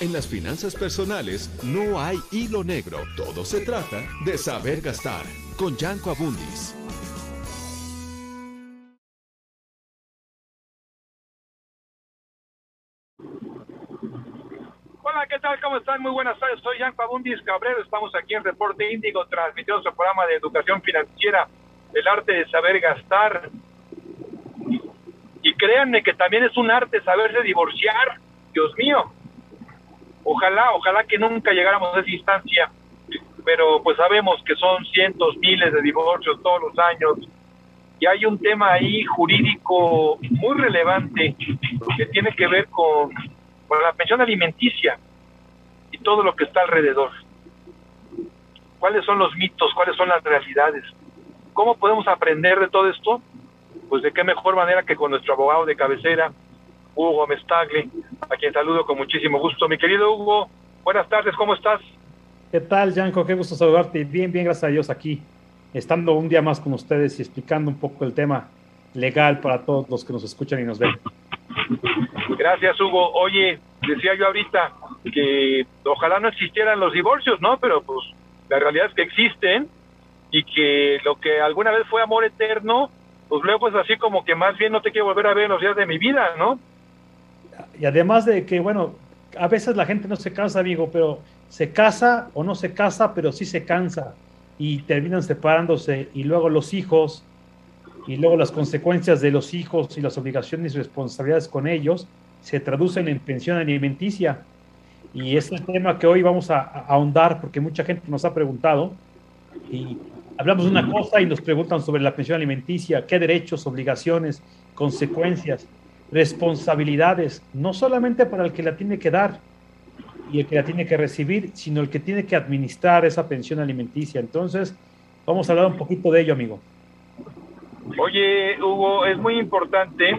En las finanzas personales no hay hilo negro. Todo se trata de saber gastar. Con Yanko Abundis. Hola, ¿qué tal? ¿Cómo están? Muy buenas tardes. Soy Yanko Abundis Cabrero. Estamos aquí en Reporte Índigo, transmitiendo su programa de educación financiera, el arte de saber gastar. Y créanme que también es un arte saberse divorciar. Dios mío. Ojalá, ojalá que nunca llegáramos a esa instancia, pero pues sabemos que son cientos, miles de divorcios todos los años y hay un tema ahí jurídico muy relevante que tiene que ver con, con la pensión alimenticia y todo lo que está alrededor. ¿Cuáles son los mitos? ¿Cuáles son las realidades? ¿Cómo podemos aprender de todo esto? Pues de qué mejor manera que con nuestro abogado de cabecera, Hugo Mestagle, a quien saludo con muchísimo gusto. Mi querido Hugo, buenas tardes, ¿cómo estás? ¿Qué tal, Yanko? Qué gusto saludarte. Bien, bien, gracias a Dios aquí, estando un día más con ustedes y explicando un poco el tema legal para todos los que nos escuchan y nos ven. Gracias, Hugo. Oye, decía yo ahorita que ojalá no existieran los divorcios, ¿no? Pero pues la realidad es que existen y que lo que alguna vez fue amor eterno, pues luego es así como que más bien no te quiero volver a ver en los días de mi vida, ¿no? Y además de que, bueno, a veces la gente no se casa, amigo, pero se casa o no se casa, pero sí se cansa y terminan separándose y luego los hijos y luego las consecuencias de los hijos y las obligaciones y responsabilidades con ellos se traducen en pensión alimenticia. Y es el tema que hoy vamos a, a ahondar porque mucha gente nos ha preguntado y hablamos de una cosa y nos preguntan sobre la pensión alimenticia, qué derechos, obligaciones, consecuencias responsabilidades, no solamente para el que la tiene que dar y el que la tiene que recibir, sino el que tiene que administrar esa pensión alimenticia. Entonces, vamos a hablar un poquito de ello, amigo. Oye, Hugo, es muy importante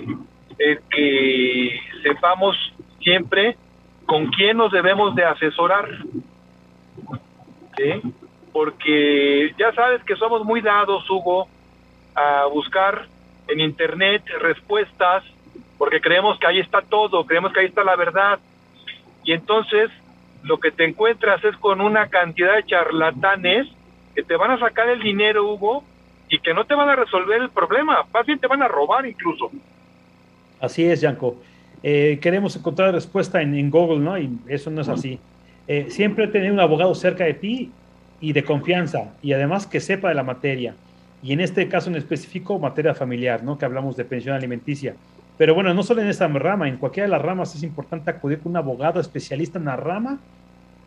eh, que sepamos siempre con quién nos debemos de asesorar. Porque ya sabes que somos muy dados, Hugo, a buscar en Internet respuestas porque creemos que ahí está todo, creemos que ahí está la verdad. Y entonces lo que te encuentras es con una cantidad de charlatanes que te van a sacar el dinero, Hugo, y que no te van a resolver el problema, más bien te van a robar incluso. Así es, Yanko. Eh, queremos encontrar respuesta en, Google, ¿no? Y eso no es así. Eh, siempre tener un abogado cerca de ti y de confianza, y además que sepa de la materia. Y en este caso en específico, materia familiar, ¿no? Que hablamos de pensión alimenticia. Pero bueno, no solo en esa rama, en cualquiera de las ramas es importante acudir con un abogado especialista en la rama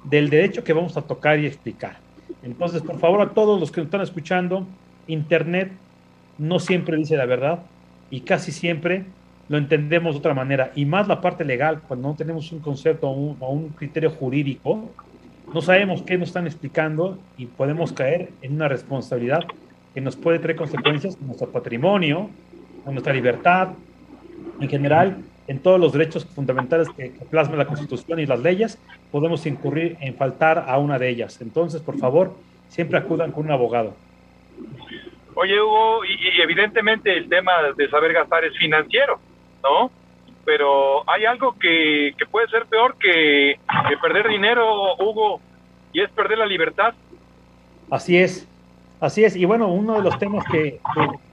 del derecho que vamos a tocar y explicar. Entonces, por favor, a todos los que nos están escuchando, Internet no siempre dice la verdad y casi siempre lo entendemos de otra manera. Y más la parte legal, cuando no tenemos un concepto o un, criterio jurídico, no sabemos qué nos están explicando y podemos caer en una responsabilidad que nos puede traer consecuencias en nuestro patrimonio, en nuestra libertad, en general, en todos los derechos fundamentales que, plasma la Constitución y las leyes, podemos incurrir en faltar a una de ellas. Entonces, por favor, siempre acudan con un abogado. Oye, Hugo, y, evidentemente el tema de saber gastar es financiero, ¿no? Pero hay algo que, que puede ser peor que, que perder dinero, Hugo, y es perder la libertad. Así es, así es. Y bueno, uno de los temas que,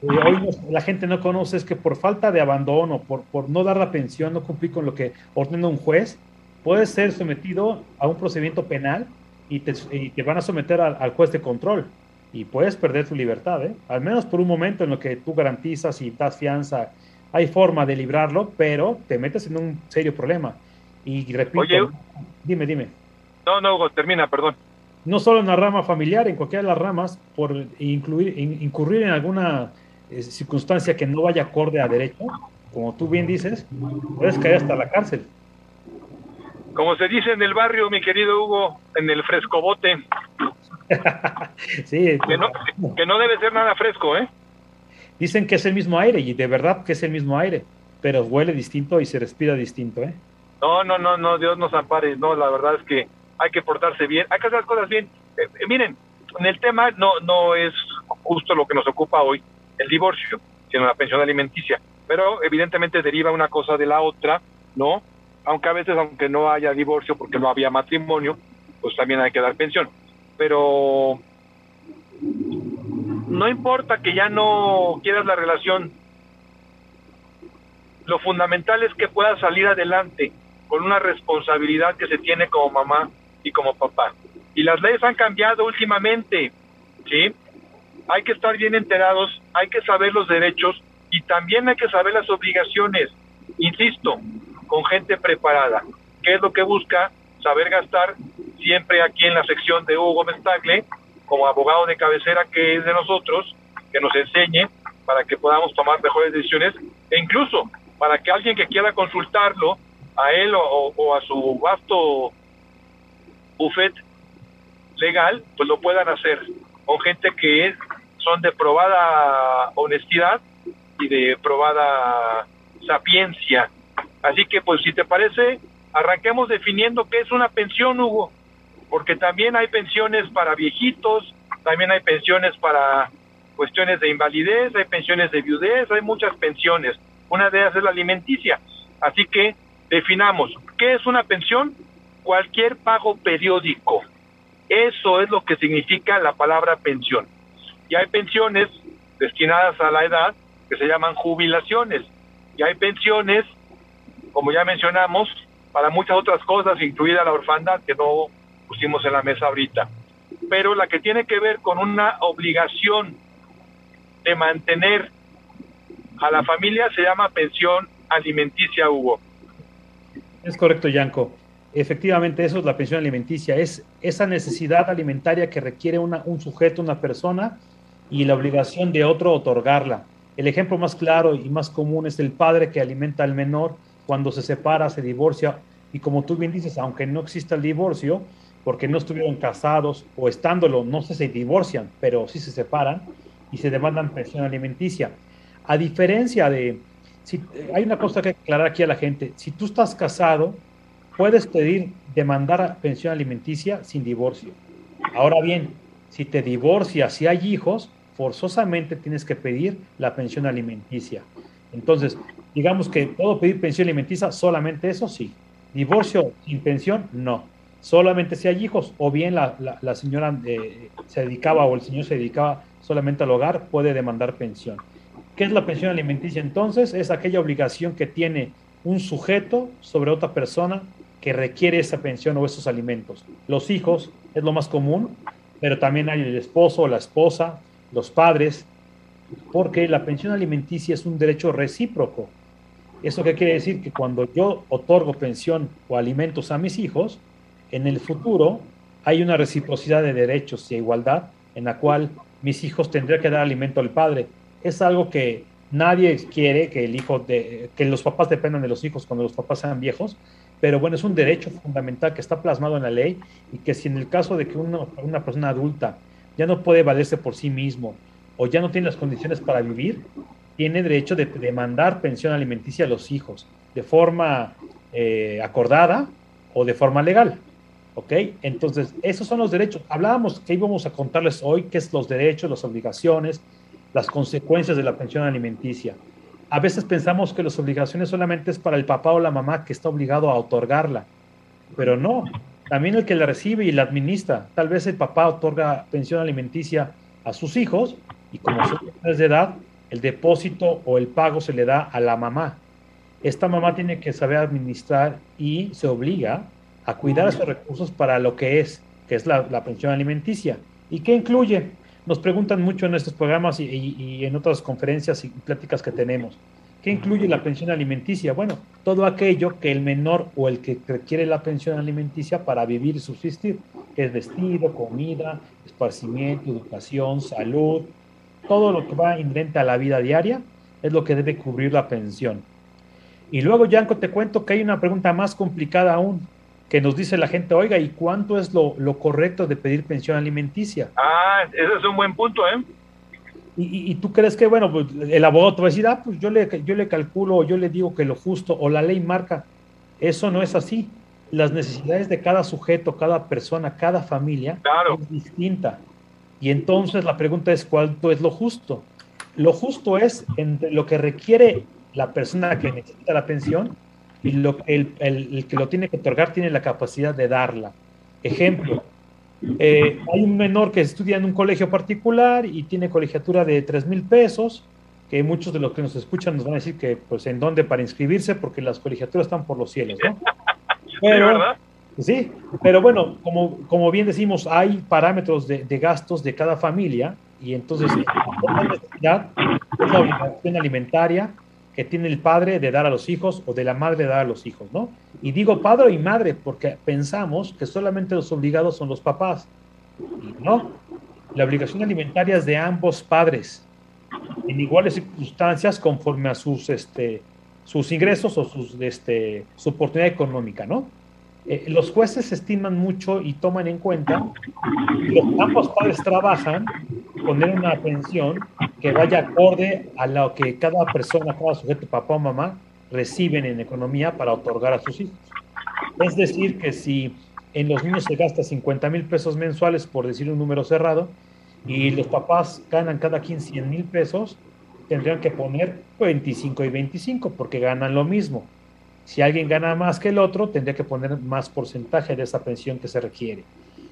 hoy la gente no conoce es que por falta de abandono, por, por no dar la pensión, no cumplir con lo que ordena un juez, puedes ser sometido a un procedimiento penal y te, van a someter al, juez de control y puedes perder tu libertad, ¿eh? al menos por un momento en lo que tú garantizas y das fianza. Hay forma de librarlo, pero te metes en un serio problema. Y repito, dime, dime. No, no, Hugo, termina, perdón. No solo en la rama familiar, en cualquiera de las ramas, por incluir, incurrir en alguna eh, circunstancia que no vaya acorde a derecho, como tú bien dices, puedes caer hasta la cárcel. Como se dice en el barrio, mi querido Hugo, en el frescobote. sí. Que no, que no debe ser nada fresco, ¿eh? Dicen que es el mismo aire y de verdad que es el mismo aire, pero huele distinto y se respira distinto, ¿eh? No, no, no, no, Dios nos ampare. No, la verdad es que hay que portarse bien, hay que hacer las cosas bien. Eh, eh, miren, en el tema no, no es justo lo que nos ocupa hoy, el divorcio, sino la pensión alimenticia. Pero evidentemente deriva una cosa de la otra, ¿no? Aunque a veces, aunque no haya divorcio porque no había matrimonio, pues también hay que dar pensión. Pero no importa que ya no quieras la relación, lo fundamental es que puedas salir adelante con una responsabilidad que se tiene como mamá y como papá. Y las leyes han cambiado últimamente, ¿sí? Hay que estar bien enterados, hay que saber los derechos y también hay que saber las obligaciones, insisto, con gente preparada. ¿Qué es lo que busca? Saber gastar siempre aquí en la sección de Hugo Mestagle, como abogado de cabecera que es de nosotros, que nos enseñe para que podamos tomar mejores decisiones e incluso para que alguien que quiera consultarlo a él o, a su vasto buffet legal, pues lo puedan hacer con gente que son de probada honestidad y de probada sapiencia. Así que, pues, si te parece, arranquemos definiendo qué es una pensión, Hugo, porque también hay pensiones para viejitos, también hay pensiones para cuestiones de invalidez, hay pensiones de viudez, hay muchas pensiones. Una de ellas es la alimenticia. Así que definamos, ¿qué es una pensión? Cualquier pago periódico. Eso es lo que significa la palabra pensión. Y hay pensiones destinadas a la edad que se llaman jubilaciones. Y hay pensiones, como ya mencionamos, para muchas otras cosas, incluida la orfandad, que no pusimos en la mesa ahorita. Pero la que tiene que ver con una obligación de mantener a la familia se llama pensión alimenticia, Hugo. Es correcto, Yanko. Efectivamente, eso es la pensión alimenticia, es esa necesidad alimentaria que requiere una, un sujeto, una persona, y la obligación de otro otorgarla. El ejemplo más claro y más común es el padre que alimenta al menor cuando se separa, se divorcia, y como tú bien dices, aunque no exista el divorcio, porque no estuvieron casados o estándolo, no se, se divorcian, pero sí se separan y se demandan pensión alimenticia. A diferencia de, si, hay una cosa que aclarar aquí a la gente, si tú estás casado, puedes pedir demandar pensión alimenticia sin divorcio. Ahora bien, si te divorcias y hay hijos, forzosamente tienes que pedir la pensión alimenticia. Entonces, digamos que puedo pedir pensión alimenticia, solamente eso sí. Divorcio sin pensión, no. Solamente si hay hijos o bien la, señora eh, se dedicaba o el señor se dedicaba solamente al hogar, puede demandar pensión. ¿Qué es la pensión alimenticia entonces? Es aquella obligación que tiene un sujeto sobre otra persona que requiere esa pensión o esos alimentos. Los hijos es lo más común, pero también hay el esposo la esposa, los padres, porque la pensión alimenticia es un derecho recíproco. ¿Eso qué quiere decir? Que cuando yo otorgo pensión o alimentos a mis hijos, en el futuro hay una reciprocidad de derechos y igualdad en la cual mis hijos tendrían que dar alimento al padre es algo que nadie quiere que el hijo de, que los papás dependan de los hijos cuando los papás sean viejos, pero bueno, es un derecho fundamental que está plasmado en la ley y que si en el caso de que una persona adulta ya no puede valerse por sí mismo o ya no tiene las condiciones para vivir, tiene derecho de demandar pensión alimenticia a los hijos de forma eh, acordada o de forma legal. ¿Ok? Entonces, esos son los derechos. Hablábamos que íbamos a contarles hoy qué es los derechos, las obligaciones, las consecuencias de la pensión alimenticia. A veces pensamos que las obligaciones solamente es para el papá o la mamá que está obligado a otorgarla, pero no. también el que la recibe y la administra. Tal vez el papá otorga pensión alimenticia a sus hijos y como son menores de edad, el depósito o el pago se le da a la mamá. Esta mamá tiene que saber administrar y se obliga a cuidar esos recursos para lo que es, que es la, pensión alimenticia. ¿Y qué incluye? Nos preguntan mucho en estos programas y, y en otras conferencias y pláticas que tenemos. ¿Qué incluye la pensión alimenticia? Bueno, todo aquello que el menor o el que requiere la pensión alimenticia para vivir y subsistir, es vestido, comida, esparcimiento, educación, salud, todo lo que va inherente a la vida diaria es lo que debe cubrir la pensión. Y luego, Yanko, te cuento que hay una pregunta más complicada aún, que nos dice la gente, oiga, ¿y cuánto es lo, lo correcto de pedir pensión alimenticia? Ah, ese es un buen punto, ¿eh? Y, tú crees que, bueno, pues el abogado te va a decir, ah, pues yo le, yo le calculo, yo le digo que lo justo, o la ley marca. Eso no es así. Las necesidades de cada sujeto, cada persona, cada familia es distinta. Y entonces la pregunta es, ¿cuánto es lo justo? Lo justo es entre lo que requiere la persona que necesita la pensión y lo, el, el que lo tiene que otorgar tiene la capacidad de darla. Ejemplo, eh, hay un menor que estudia en un colegio particular y tiene colegiatura de 3 mil pesos, que muchos de los que nos escuchan nos van a decir que, pues, en dónde para inscribirse, porque las colegiaturas están por los cielos, ¿no? Pero, sí, pero bueno, como, como bien decimos, hay parámetros de, gastos de cada familia y entonces la necesidad es la obligación alimentaria que tiene el padre de dar a los hijos o de la madre de dar a los hijos, ¿no? Y digo padre y madre porque pensamos que solamente los obligados son los papás. No, la obligación alimentaria es de ambos padres, en iguales circunstancias conforme a sus, este, sus ingresos o sus, este, su oportunidad económica, ¿no? Eh, los jueces estiman mucho y toman en cuenta que ambos padres trabajan, poner una pensión que vaya acorde a lo que cada persona, cada sujeto, papá o mamá, reciben en economía para otorgar a sus hijos. Es decir, que si en los niños se gasta 50 mil pesos mensuales, por decir un número cerrado, y los papás ganan cada quien 100 mil pesos, tendrían que poner 25 y 25 porque ganan lo mismo. Si alguien gana más que el otro, tendría que poner más porcentaje de esa pensión que se requiere.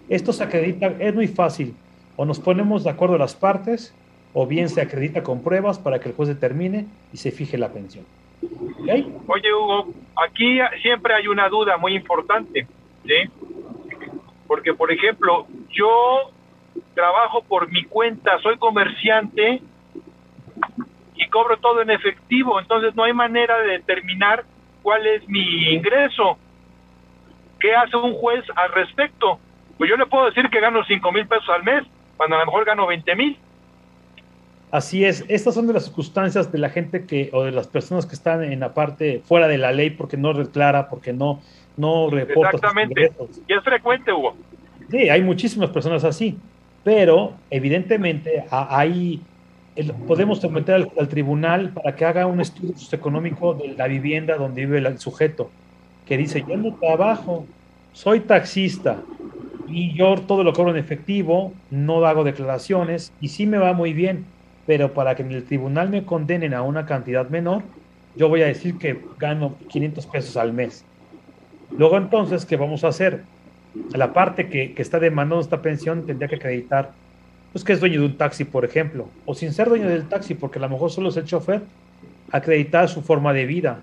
Esto se acredita, es muy fácil. O nos ponemos de acuerdo las partes, o bien se acredita con pruebas para que el juez determine y se fije la pensión. Oye, Hugo, aquí siempre hay una duda muy importante, ¿sí? Porque, por ejemplo, yo trabajo por mi cuenta, soy comerciante y cobro todo en efectivo, entonces no hay manera de determinar cuál es mi ingreso. ¿Qué hace un juez al respecto? Pues yo le puedo decir que gano 5 mil pesos al mes, cuando a lo mejor gano 20 mil. Así es, estas son de las circunstancias de la gente que, o de las personas que están en la parte fuera de la ley porque no declara, porque no, no reporta. Exactamente, y es frecuente, Hugo. Sí, hay muchísimas personas así, pero evidentemente hay, podemos someter al, tribunal para que haga un estudio económico de la vivienda donde vive el sujeto, que dice, yo no trabajo, soy taxista, y yo todo lo cobro en efectivo, no hago declaraciones y sí me va muy bien pero para que en el tribunal me condenen a una cantidad menor, yo voy a decir que gano 500 pesos al mes. Luego entonces, ¿qué vamos a hacer? La parte que, que está demandando esta pensión tendría que acreditar pues que es dueño de un taxi, por ejemplo, o sin ser dueño del taxi, porque a lo mejor solo es el chofer, acreditar su forma de vida.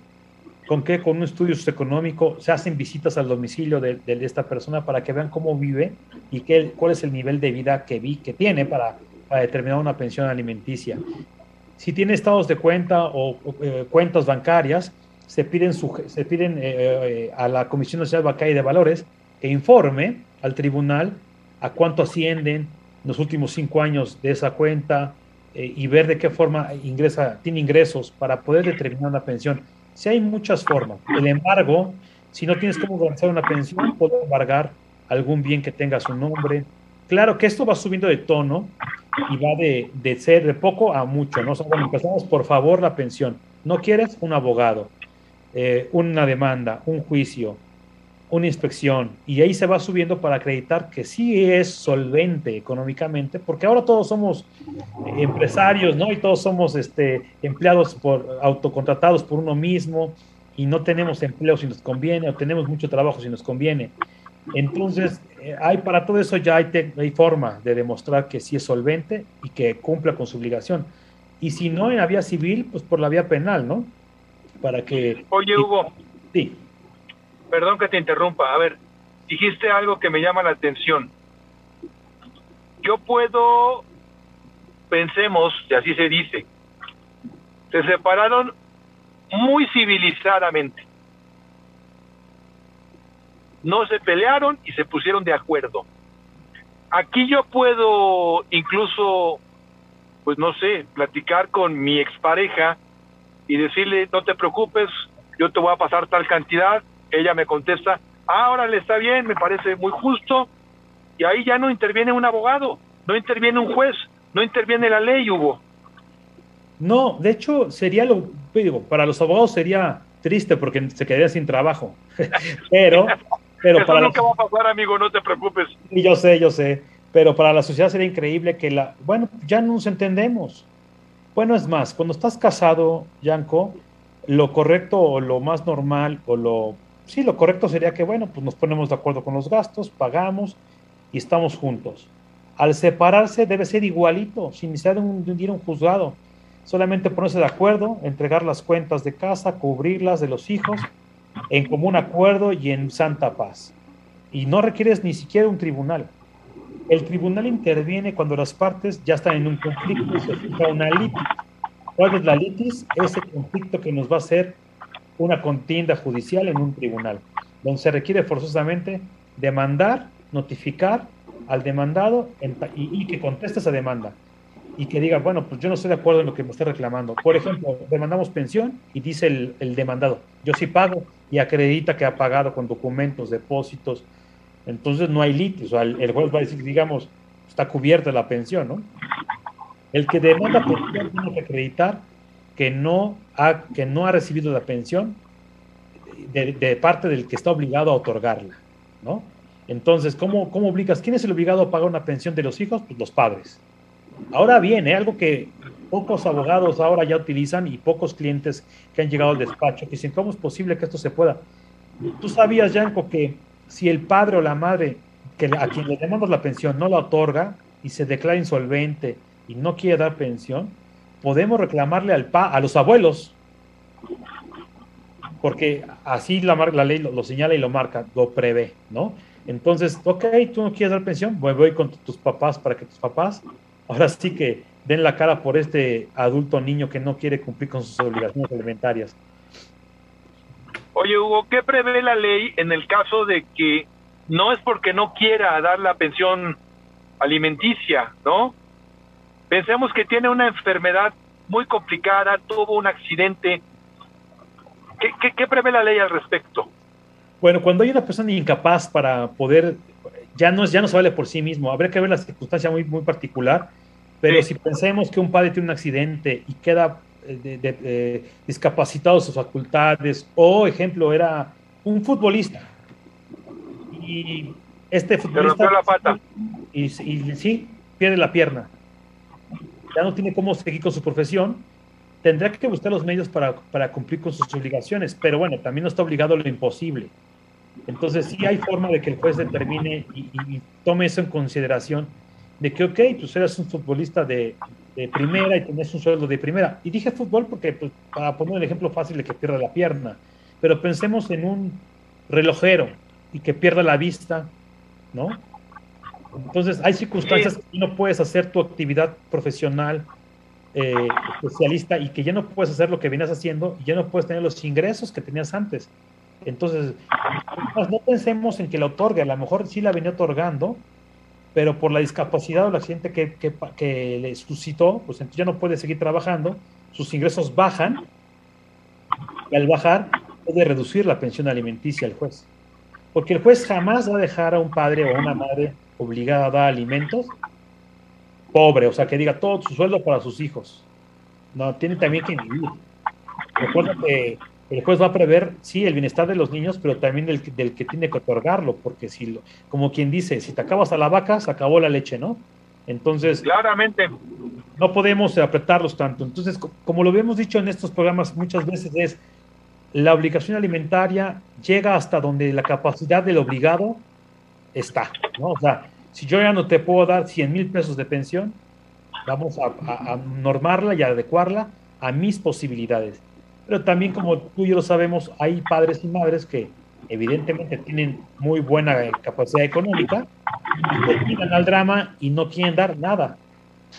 ¿Con qué? Con un estudio económico, se hacen visitas al domicilio de, de, esta persona para que vean cómo vive y qué, cuál es el nivel de vida que, vi, que tiene para para determinar una pensión alimenticia. Si tiene estados de cuenta o, eh, cuentas bancarias, se piden, se piden eh, eh, a la Comisión Nacional Bancaria de Valores que informe al tribunal a cuánto ascienden los últimos cinco años de esa cuenta y ver de qué forma ingresa, tiene ingresos para poder determinar una pensión. Si hay muchas formas. El embargo, si no tienes cómo organizar una pensión, puedo embargar algún bien que tenga su nombre. Claro que esto va subiendo de tono y va de, de, ser de poco a mucho, ¿no? O empezamos, por favor, la pensión. ¿No quieres? Un abogado, eh, una demanda, un juicio, una inspección, y ahí se va subiendo para acreditar que sí es solvente económicamente, porque ahora todos somos empresarios, ¿no? Y todos somos este, empleados por, autocontratados por uno mismo, y no tenemos empleo si nos conviene, o tenemos mucho trabajo si nos conviene. Entonces, eh, hay para todo eso ya hay, hay, forma de demostrar que sí es solvente y que cumpla con su obligación. Y si no en la vía civil, pues por la vía penal, ¿no? Para que... Oye, Hugo. Sí. Perdón que te interrumpa. A ver, dijiste algo que me llama la atención. Yo puedo, pensemos, y así se dice, se separaron muy civilizadamente. No se pelearon y se pusieron de acuerdo. Aquí yo puedo incluso, pues no sé, platicar con mi expareja y decirle, no te preocupes, yo te voy a pasar tal cantidad. Ella me contesta, ah, órale, está bien, me parece muy justo. Y ahí ya no interviene un abogado, no interviene un juez, no interviene la ley, Hugo. No, de hecho, sería lo, digo, para los abogados sería triste porque se quedaría sin trabajo. pero, pero Eso para nunca va a pasar, amigo, no te preocupes. Y yo sé, yo sé. Pero para la sociedad sería increíble que la, bueno, ya no nos entendemos. Bueno, es más, cuando estás casado, Yanko, lo correcto o lo más normal o lo, sí, lo correcto sería que, bueno, pues nos ponemos de acuerdo con los gastos, pagamos y estamos juntos. Al separarse debe ser igualito, sin necesidad de un, de un, un juzgado solamente ponerse de acuerdo, entregar las cuentas de casa, cubrirlas de los hijos, en común acuerdo y en santa paz. Y no requieres ni siquiera un tribunal. El tribunal interviene cuando las partes ya están en un conflicto y se fija una litis. ¿Cuál es la litis? Ese conflicto que nos va a hacer una contienda judicial en un tribunal, donde se requiere forzosamente demandar, notificar al demandado y, y que conteste esa demanda y que diga, bueno, pues yo no estoy de acuerdo en lo que me está reclamando. Por ejemplo, demandamos pensión y dice el, el, demandado, yo sí pago y acredita que ha pagado con documentos, depósitos. Entonces no hay litis, o sea, el, juez va a decir, digamos, está cubierta la pensión, ¿no? El que demanda pensión tiene que acreditar que no ha, que no ha recibido la pensión de, de parte del que está obligado a otorgarla, ¿no? Entonces, ¿cómo, ¿cómo obligas? ¿Quién es el obligado a pagar una pensión de los hijos? Pues los padres. Ahora bien, ¿eh? algo que pocos abogados ahora ya utilizan y pocos clientes que han llegado al despacho que dicen, ¿cómo es posible que esto se pueda? Tú sabías, Yanko, que si el padre o la madre que a quien le demandamos la pensión no la otorga y se declara insolvente y no quiere dar pensión, podemos reclamarle al pa a los abuelos, porque así la, la ley lo, señala y lo marca, lo prevé, ¿no? Entonces, ok, tú no quieres dar pensión, voy con tus papás para que tus papás ahora sí que den la cara por este adulto niño que no quiere cumplir con sus obligaciones alimentarias. Oye, Hugo, ¿qué prevé la ley en el caso de que no es porque no quiera dar la pensión alimenticia, ¿no? Pensemos que tiene una enfermedad muy complicada, tuvo un accidente. ¿Qué, qué, qué prevé la ley al respecto? Bueno, cuando hay una persona incapaz para poder ya no, ya no se vale por sí mismo. Habría que ver la circunstancia muy, muy particular, pero sí. si pensemos que un padre tiene un accidente y queda eh, de, de, de, discapacitado sus facultades, o ejemplo, era un futbolista y este futbolista la pata. Y, y, sí, pierde la pierna. Ya no tiene cómo seguir con su profesión. Tendrá que buscar los medios para, para cumplir con sus obligaciones, pero bueno, también no está obligado a lo imposible. Entonces sí hay forma de que el juez determine y, y, y tome eso en consideración de que, ok, tú eres un futbolista de, de, primera y tienes un sueldo de primera. Y dije fútbol porque, pues, para poner el ejemplo fácil de que pierda la pierna, pero pensemos en un relojero y que pierda la vista, ¿no? Entonces hay circunstancias sí. que no puedes hacer tu actividad profesional eh, especialista y que ya no puedes hacer lo que venías haciendo y ya no puedes tener los ingresos que tenías antes. Entonces, no pensemos en que la otorgue, a lo mejor sí la venía otorgando, pero por la discapacidad o el accidente que, que, le suscitó, pues entonces ya no puede seguir trabajando, sus ingresos bajan, y al bajar puede reducir la pensión alimenticia al juez. Porque el juez jamás va a dejar a un padre o a una madre obligada a dar alimentos pobre, o sea, que diga todo su sueldo para sus hijos. No, tiene también que vivir. Recuerda que el juez va a prever, sí, el bienestar de los niños, pero también del, del que tiene que otorgarlo, porque si, lo, como quien dice, si te acabas a la vaca, se acabó la leche, ¿no? Entonces, claramente, no podemos apretarlos tanto. Entonces, como lo habíamos dicho en estos programas muchas veces, es la obligación alimentaria llega hasta donde la capacidad del obligado está, ¿no? O sea, si yo ya no te puedo dar 100 mil pesos de pensión, vamos a, normarla y adecuarla a mis posibilidades. Pero también, como tú y yo lo sabemos, hay padres y madres que evidentemente tienen muy buena capacidad económica, y al drama y no quieren dar nada,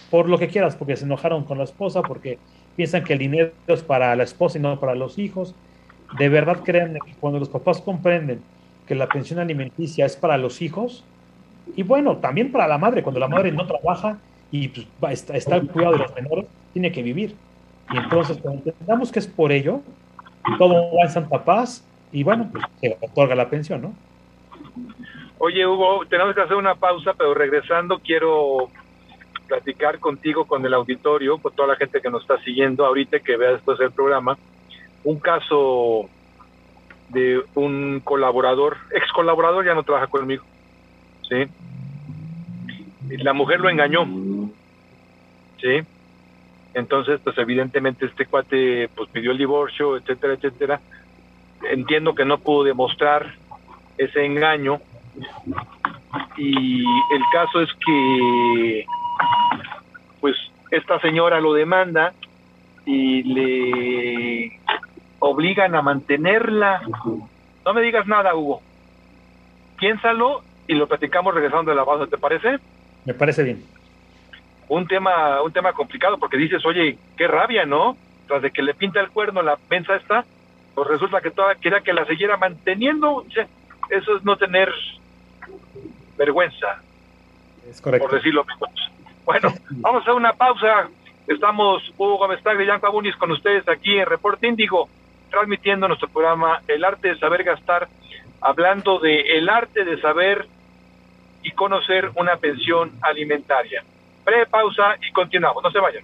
por lo que quieras, porque se enojaron con la esposa, porque piensan que el dinero es para la esposa y no para los hijos. De verdad creen que cuando los papás comprenden que la pensión alimenticia es para los hijos, y bueno, también para la madre, cuando la madre no trabaja y pues, está, está al cuidado de los menores, tiene que vivir. Y entonces, cuando entendamos que es por ello, todo va en Santa Paz y bueno, pues se otorga la pensión, ¿no? Oye, Hugo, tenemos que hacer una pausa, pero regresando quiero platicar contigo, con el auditorio, con toda la gente que nos está siguiendo ahorita, que vea después el programa, un caso de un colaborador, ex colaborador, ya no trabaja conmigo, ¿sí? la mujer lo engañó, ¿sí? Entonces, pues evidentemente este cuate pues pidió el divorcio, etcétera, etcétera. Entiendo que no pudo demostrar ese engaño y el caso es que pues esta señora lo demanda y le obligan a mantenerla. No me digas nada, Hugo. Piénsalo y lo platicamos regresando de la base, ¿te parece? Me parece bien. Un tema, un tema complicado porque dices, oye, qué rabia, ¿no? Tras de que le pinta el cuerno la mensa esta, pues resulta que toda quería que la siguiera manteniendo. eso es no tener vergüenza. Es correcto. Por decirlo menos. Bueno, vamos a una pausa. Estamos Hugo Gómez y Yanko Abunis con ustedes aquí en Reporte Índigo, transmitiendo nuestro programa El Arte de Saber Gastar, hablando de el arte de saber y conocer una pensión alimentaria. Breve pausa y continuamos. No se vayan.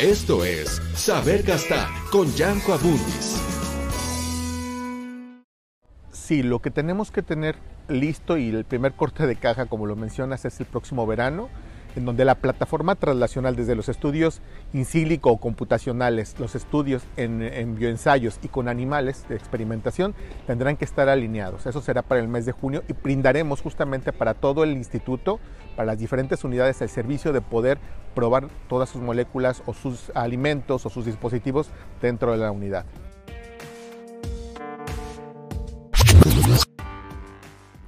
Esto es Saber Gastar con Yanko Abundis. Sí, lo que tenemos que tener listo y el primer corte de caja, como lo mencionas, es el próximo verano en donde la plataforma translacional desde los estudios in silico o computacionales, los estudios en, bioensayos y con animales de experimentación tendrán que estar alineados. Eso será para el mes de junio y brindaremos justamente para todo el instituto, para las diferentes unidades, el servicio de poder probar todas sus moléculas o sus alimentos o sus dispositivos dentro de la unidad.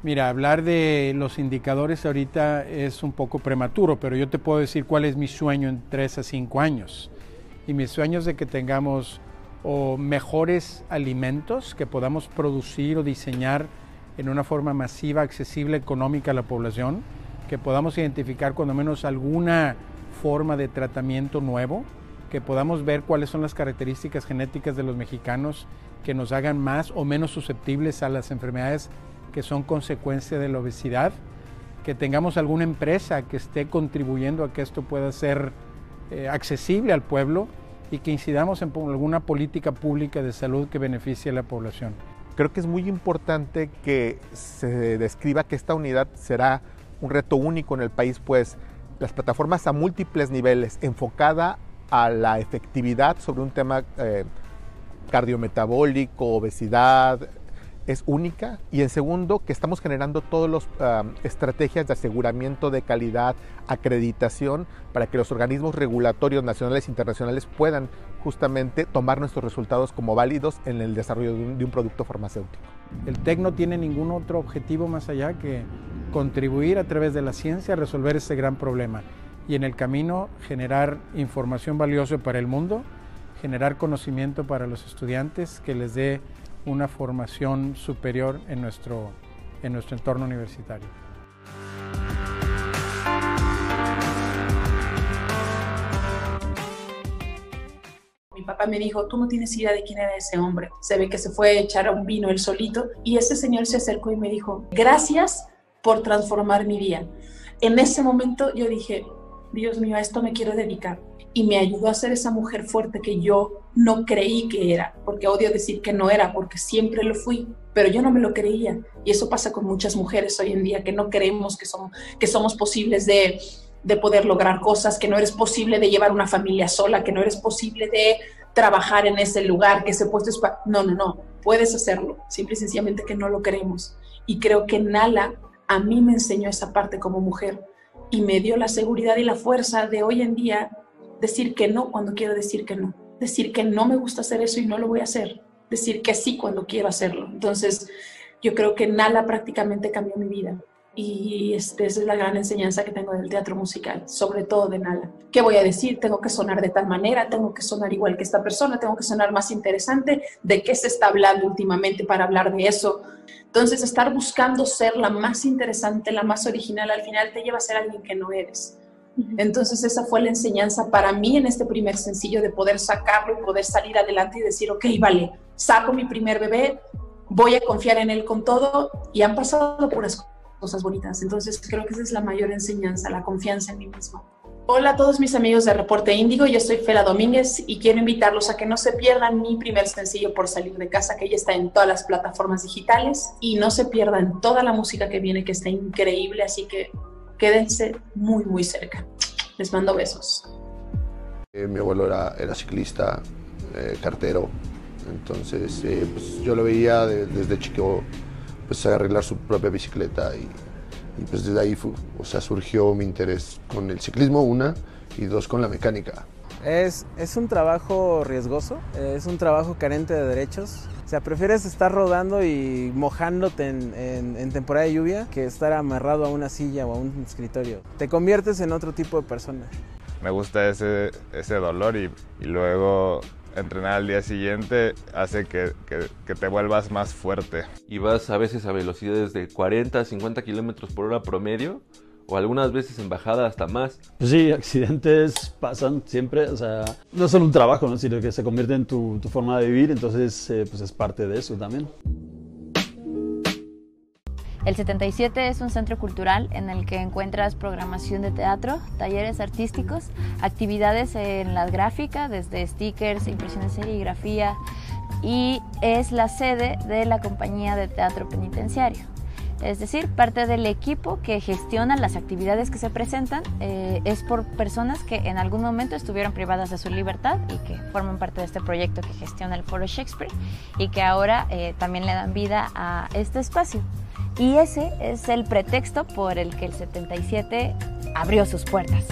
Mira, hablar de los indicadores ahorita es un poco prematuro, pero yo te puedo decir cuál es mi sueño en tres a cinco años. Y mi sueño es de que tengamos mejores alimentos que podamos producir o diseñar en una forma masiva, accesible, económica a la población, que podamos identificar cuando menos alguna forma de tratamiento nuevo, que podamos ver cuáles son las características genéticas de los mexicanos que nos hagan más o menos susceptibles a las enfermedades que son consecuencia de la obesidad, que tengamos alguna empresa que esté contribuyendo a que esto pueda ser eh, accesible al pueblo y que incidamos en alguna política pública de salud que beneficie a la población. Creo que es muy importante que se describa que esta unidad será un reto único en el país, pues las plataformas a múltiples niveles, enfocada a la efectividad sobre un tema eh, cardiometabólico, obesidad, es única y en segundo que estamos generando todas las estrategias de aseguramiento de calidad, acreditación para que los organismos regulatorios nacionales e internacionales puedan justamente tomar nuestros resultados como válidos en el desarrollo de un, producto farmacéutico. El TEC no tiene ningún otro objetivo más allá que contribuir a través de la ciencia a resolver este gran problema y en el camino generar información valiosa para el mundo, generar conocimiento para los estudiantes que les dé una formación superior en nuestro, en nuestro entorno universitario. Mi papá me dijo, tú no tienes idea de quién era ese hombre. Se ve que se fue a echar un vino él solito y ese señor se acercó y me dijo, gracias por transformar mi vida. En ese momento yo dije, Dios mío, a esto me quiero dedicar. Y me ayudó a ser esa mujer fuerte que yo no creí que era, porque odio decir que no era, porque siempre lo fui, pero yo no me lo creía. Y eso pasa con muchas mujeres hoy en día, que no creemos que, somos, posibles de, de poder lograr cosas, que no eres posible de llevar una familia sola, que no eres posible de trabajar en ese lugar, que ese puesto es No, no, no, puedes hacerlo, simple y sencillamente que no lo queremos. Y creo que Nala a mí me enseñó esa parte como mujer y me dio la seguridad y la fuerza de hoy en día decir que no cuando quiero decir que no, decir que no me gusta hacer eso y no lo voy a hacer, decir que sí cuando quiero hacerlo. Entonces, yo creo que Nala prácticamente cambió mi vida y este, esa es la gran enseñanza que tengo del teatro musical, sobre todo de Nala. ¿Qué voy a decir? Tengo que sonar de tal manera, tengo que sonar igual que esta persona, tengo que sonar más interesante. ¿De qué se está hablando últimamente para hablar de eso? Entonces, estar buscando ser la más interesante, la más original, al final te lleva a ser alguien que no eres. Entonces, esa fue la enseñanza para mí en este primer sencillo de poder sacarlo y poder salir adelante y decir, ok, vale, saco mi primer bebé, voy a confiar en él con todo y han pasado puras cosas cosas bonitas. Entonces creo que esa es la mayor enseñanza, la confianza en mí mismo. Hola a todos mis amigos de Reporte Índigo, yo soy Fela Domínguez y quiero invitarlos a que no se pierdan mi primer sencillo por salir de casa, que ya está en todas las plataformas digitales y no se pierdan toda la música que viene, que está increíble, así que quédense muy, muy cerca. Les mando besos. Eh, mi abuelo era, era ciclista, eh, cartero, entonces eh, pues yo lo veía desde chico pues, arreglar su propia bicicleta y, pues desde ahí o sea, surgió mi interés con el ciclismo, una, y dos, con la mecánica. Es, es un trabajo riesgoso, es un trabajo carente de derechos. O sea, prefieres estar rodando y mojándote en, en, temporada de lluvia que estar amarrado a una silla o a un escritorio. Te conviertes en otro tipo de persona. Me gusta ese, ese dolor y, y luego entrenar al día siguiente hace que, te vuelvas más fuerte. Y vas a veces a velocidades de 40, 50 kilómetros por hora promedio, o algunas veces en bajada hasta más. Pues sí, accidentes pasan siempre, o sea, no es solo un trabajo, ¿no? sino que se convierte en tu, forma de vivir, entonces eh, pues es parte de eso también. El 77 es un centro cultural en el que encuentras programación de teatro, talleres artísticos, actividades en la gráfica, desde stickers, impresiones de serigrafía, y es la sede de la compañía de teatro penitenciario. Es decir, parte del equipo que gestiona las actividades que se presentan eh, es por personas que en algún momento estuvieron privadas de su libertad y que forman parte de este proyecto que gestiona el Foro Shakespeare y que ahora eh, también le dan vida a este espacio. Y ese es el pretexto por el que el 77 abrió sus puertas.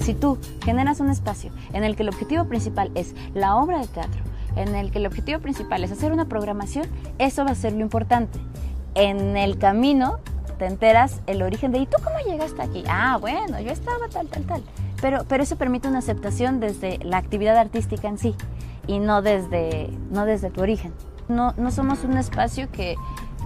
Si tú generas un espacio en el que el objetivo principal es la obra de teatro, en el que el objetivo principal es hacer una programación, eso va a ser lo importante. En el camino te enteras el origen de ¿y tú cómo llegaste aquí? Ah, bueno, yo estaba tal, tal, tal. Pero, pero eso permite una aceptación desde la actividad artística en sí y no desde, no desde tu origen. No, no somos un espacio que,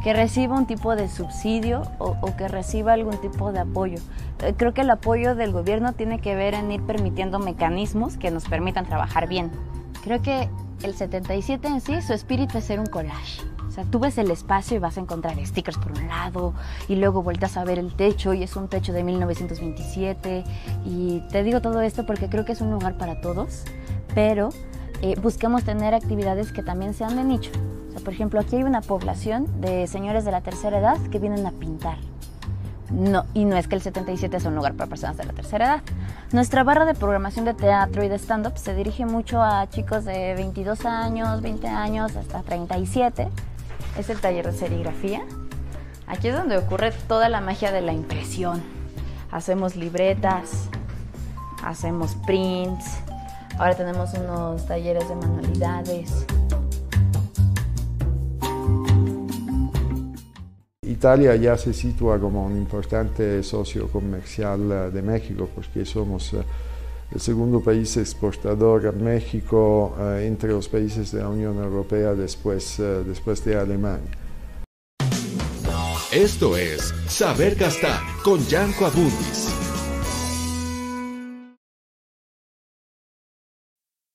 que reciba un tipo de subsidio o, o, que reciba algún tipo de apoyo. Eh, creo que el apoyo del gobierno tiene que ver en ir permitiendo mecanismos que nos permitan trabajar bien. Creo que el 77 en sí, su espíritu es ser un collage. O sea, tú ves el espacio y vas a encontrar stickers por un lado y luego vueltas a ver el techo y es un techo de 1927. Y te digo todo esto porque creo que es un lugar para todos, pero eh, busquemos tener actividades que también sean de nicho. por ejemplo, aquí hay una población de señores de la tercera edad que vienen a pintar. No, y no es que el 77 es un lugar para personas de la tercera edad, Nuestra barra de programación de teatro y de stand-up se dirige mucho a chicos de 22 años, 20 años, hasta 37. Es el taller de serigrafía. Aquí es donde ocurre toda la magia de la impresión. Hacemos libretas, hacemos prints, ahora tenemos unos talleres de manualidades. Italia ya se sitúa como un importante socio comercial eh, de México porque somos eh, el segundo país exportador a México eh, entre los países de la Unión Europea después, después de Alemania. Esto es Saber Gastar con Yanko Abundis.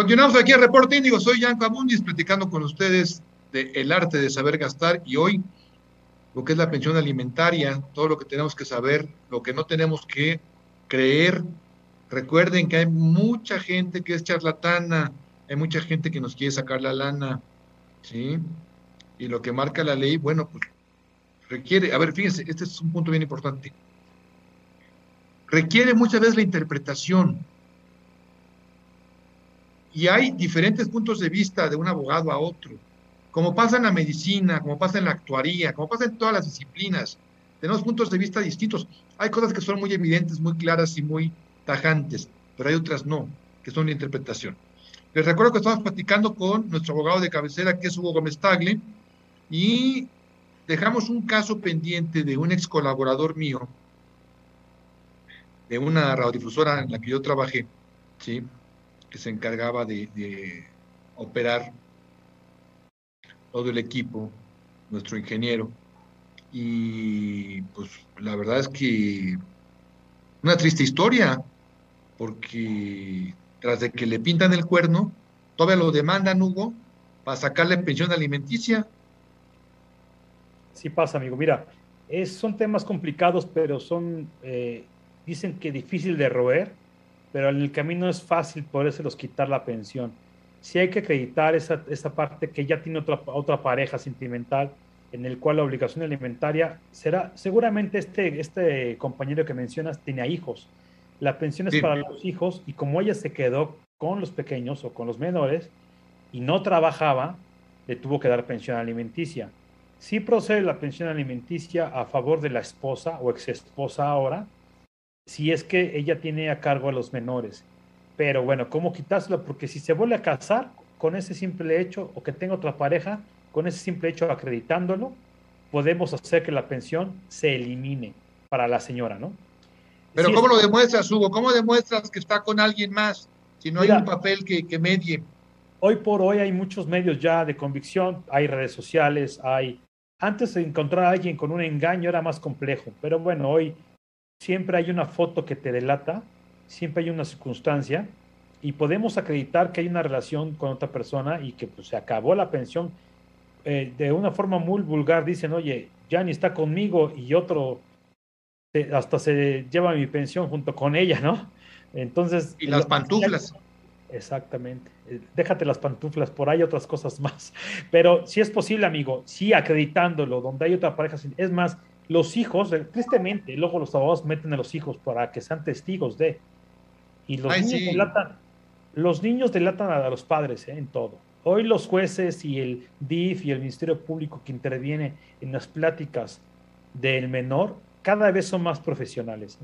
Continuamos aquí en Reporte Índigo. Soy Yanko Abundis platicando con ustedes de el arte de saber gastar y hoy lo que es la pensión alimentaria, todo lo que tenemos que saber, lo que no tenemos que creer. Recuerden que hay mucha gente que es charlatana, hay mucha gente que nos quiere sacar la lana, ¿sí? Y lo que marca la ley, bueno, pues requiere, a ver, fíjense, este es un punto bien importante. Requiere muchas veces la interpretación y hay diferentes puntos de vista de un abogado a otro. Como pasa en la medicina, como pasa en la actuaría, como pasa en todas las disciplinas, tenemos puntos de vista distintos. Hay cosas que son muy evidentes, muy claras y muy tajantes, pero hay otras no, que son de interpretación. Les recuerdo que estamos platicando con nuestro abogado de cabecera, que es Hugo Gómez Tagle, y dejamos un caso pendiente de un ex colaborador mío, de una radiodifusora en la que yo trabajé, ¿sí? Que se encargaba de, operar todo el equipo, nuestro ingeniero. Y pues la verdad es que una triste historia, porque tras de que le pintan el cuerno, todavía lo demandan, Hugo, para sacarle pensión alimenticia. Sí pasa, amigo. Mira, es, son temas complicados, pero son, eh, dicen que difícil de roer pero en el camino es fácil los quitar la pensión. Si hay que acreditar esa, esa parte que ya tiene otra, otra pareja sentimental, en el cual la obligación alimentaria será, seguramente este, este compañero que mencionas tiene hijos. La pensión es para los hijos y como ella se quedó con los pequeños o con los menores y no trabajaba, le tuvo que dar pensión alimenticia. Sí procede la pensión alimenticia a favor de la esposa o ex esposa ahora, si es que ella tiene a cargo a los menores. Pero bueno, ¿cómo quitárselo? Porque si se vuelve a casar con ese simple hecho o que tenga otra pareja, con ese simple hecho acreditándolo, podemos hacer que la pensión se elimine para la señora, ¿no? Pero ¿cómo lo demuestras, Hugo? ¿Cómo demuestras que está con alguien más si no hay un papel que, que medie? Hoy por hoy hay muchos medios ya de convicción, hay redes sociales, hay... Antes de encontrar a alguien con un engaño era más complejo, pero bueno, hoy siempre hay una foto que te delata, siempre hay una circunstancia y podemos acreditar que hay una relación con otra persona y que pues, se acabó la pensión. Eh, de una forma muy vulgar dicen, oye, ya ni está conmigo y otro hasta se lleva mi pensión junto con ella, ¿no? Entonces... Y las pantuflas. Exactamente. Eh, déjate las pantuflas, por ahí otras cosas más. Pero si es posible, amigo, sí acreditándolo, donde hay otra pareja. Es más, los hijos, eh, tristemente, luego los abogados meten a los hijos para que sean testigos de. Y los, niños, delatan, los niños delatan a los padres ¿eh? en todo. Hoy los jueces y el DIF y el Ministerio Público que interviene en las pláticas del menor cada vez son más profesionales,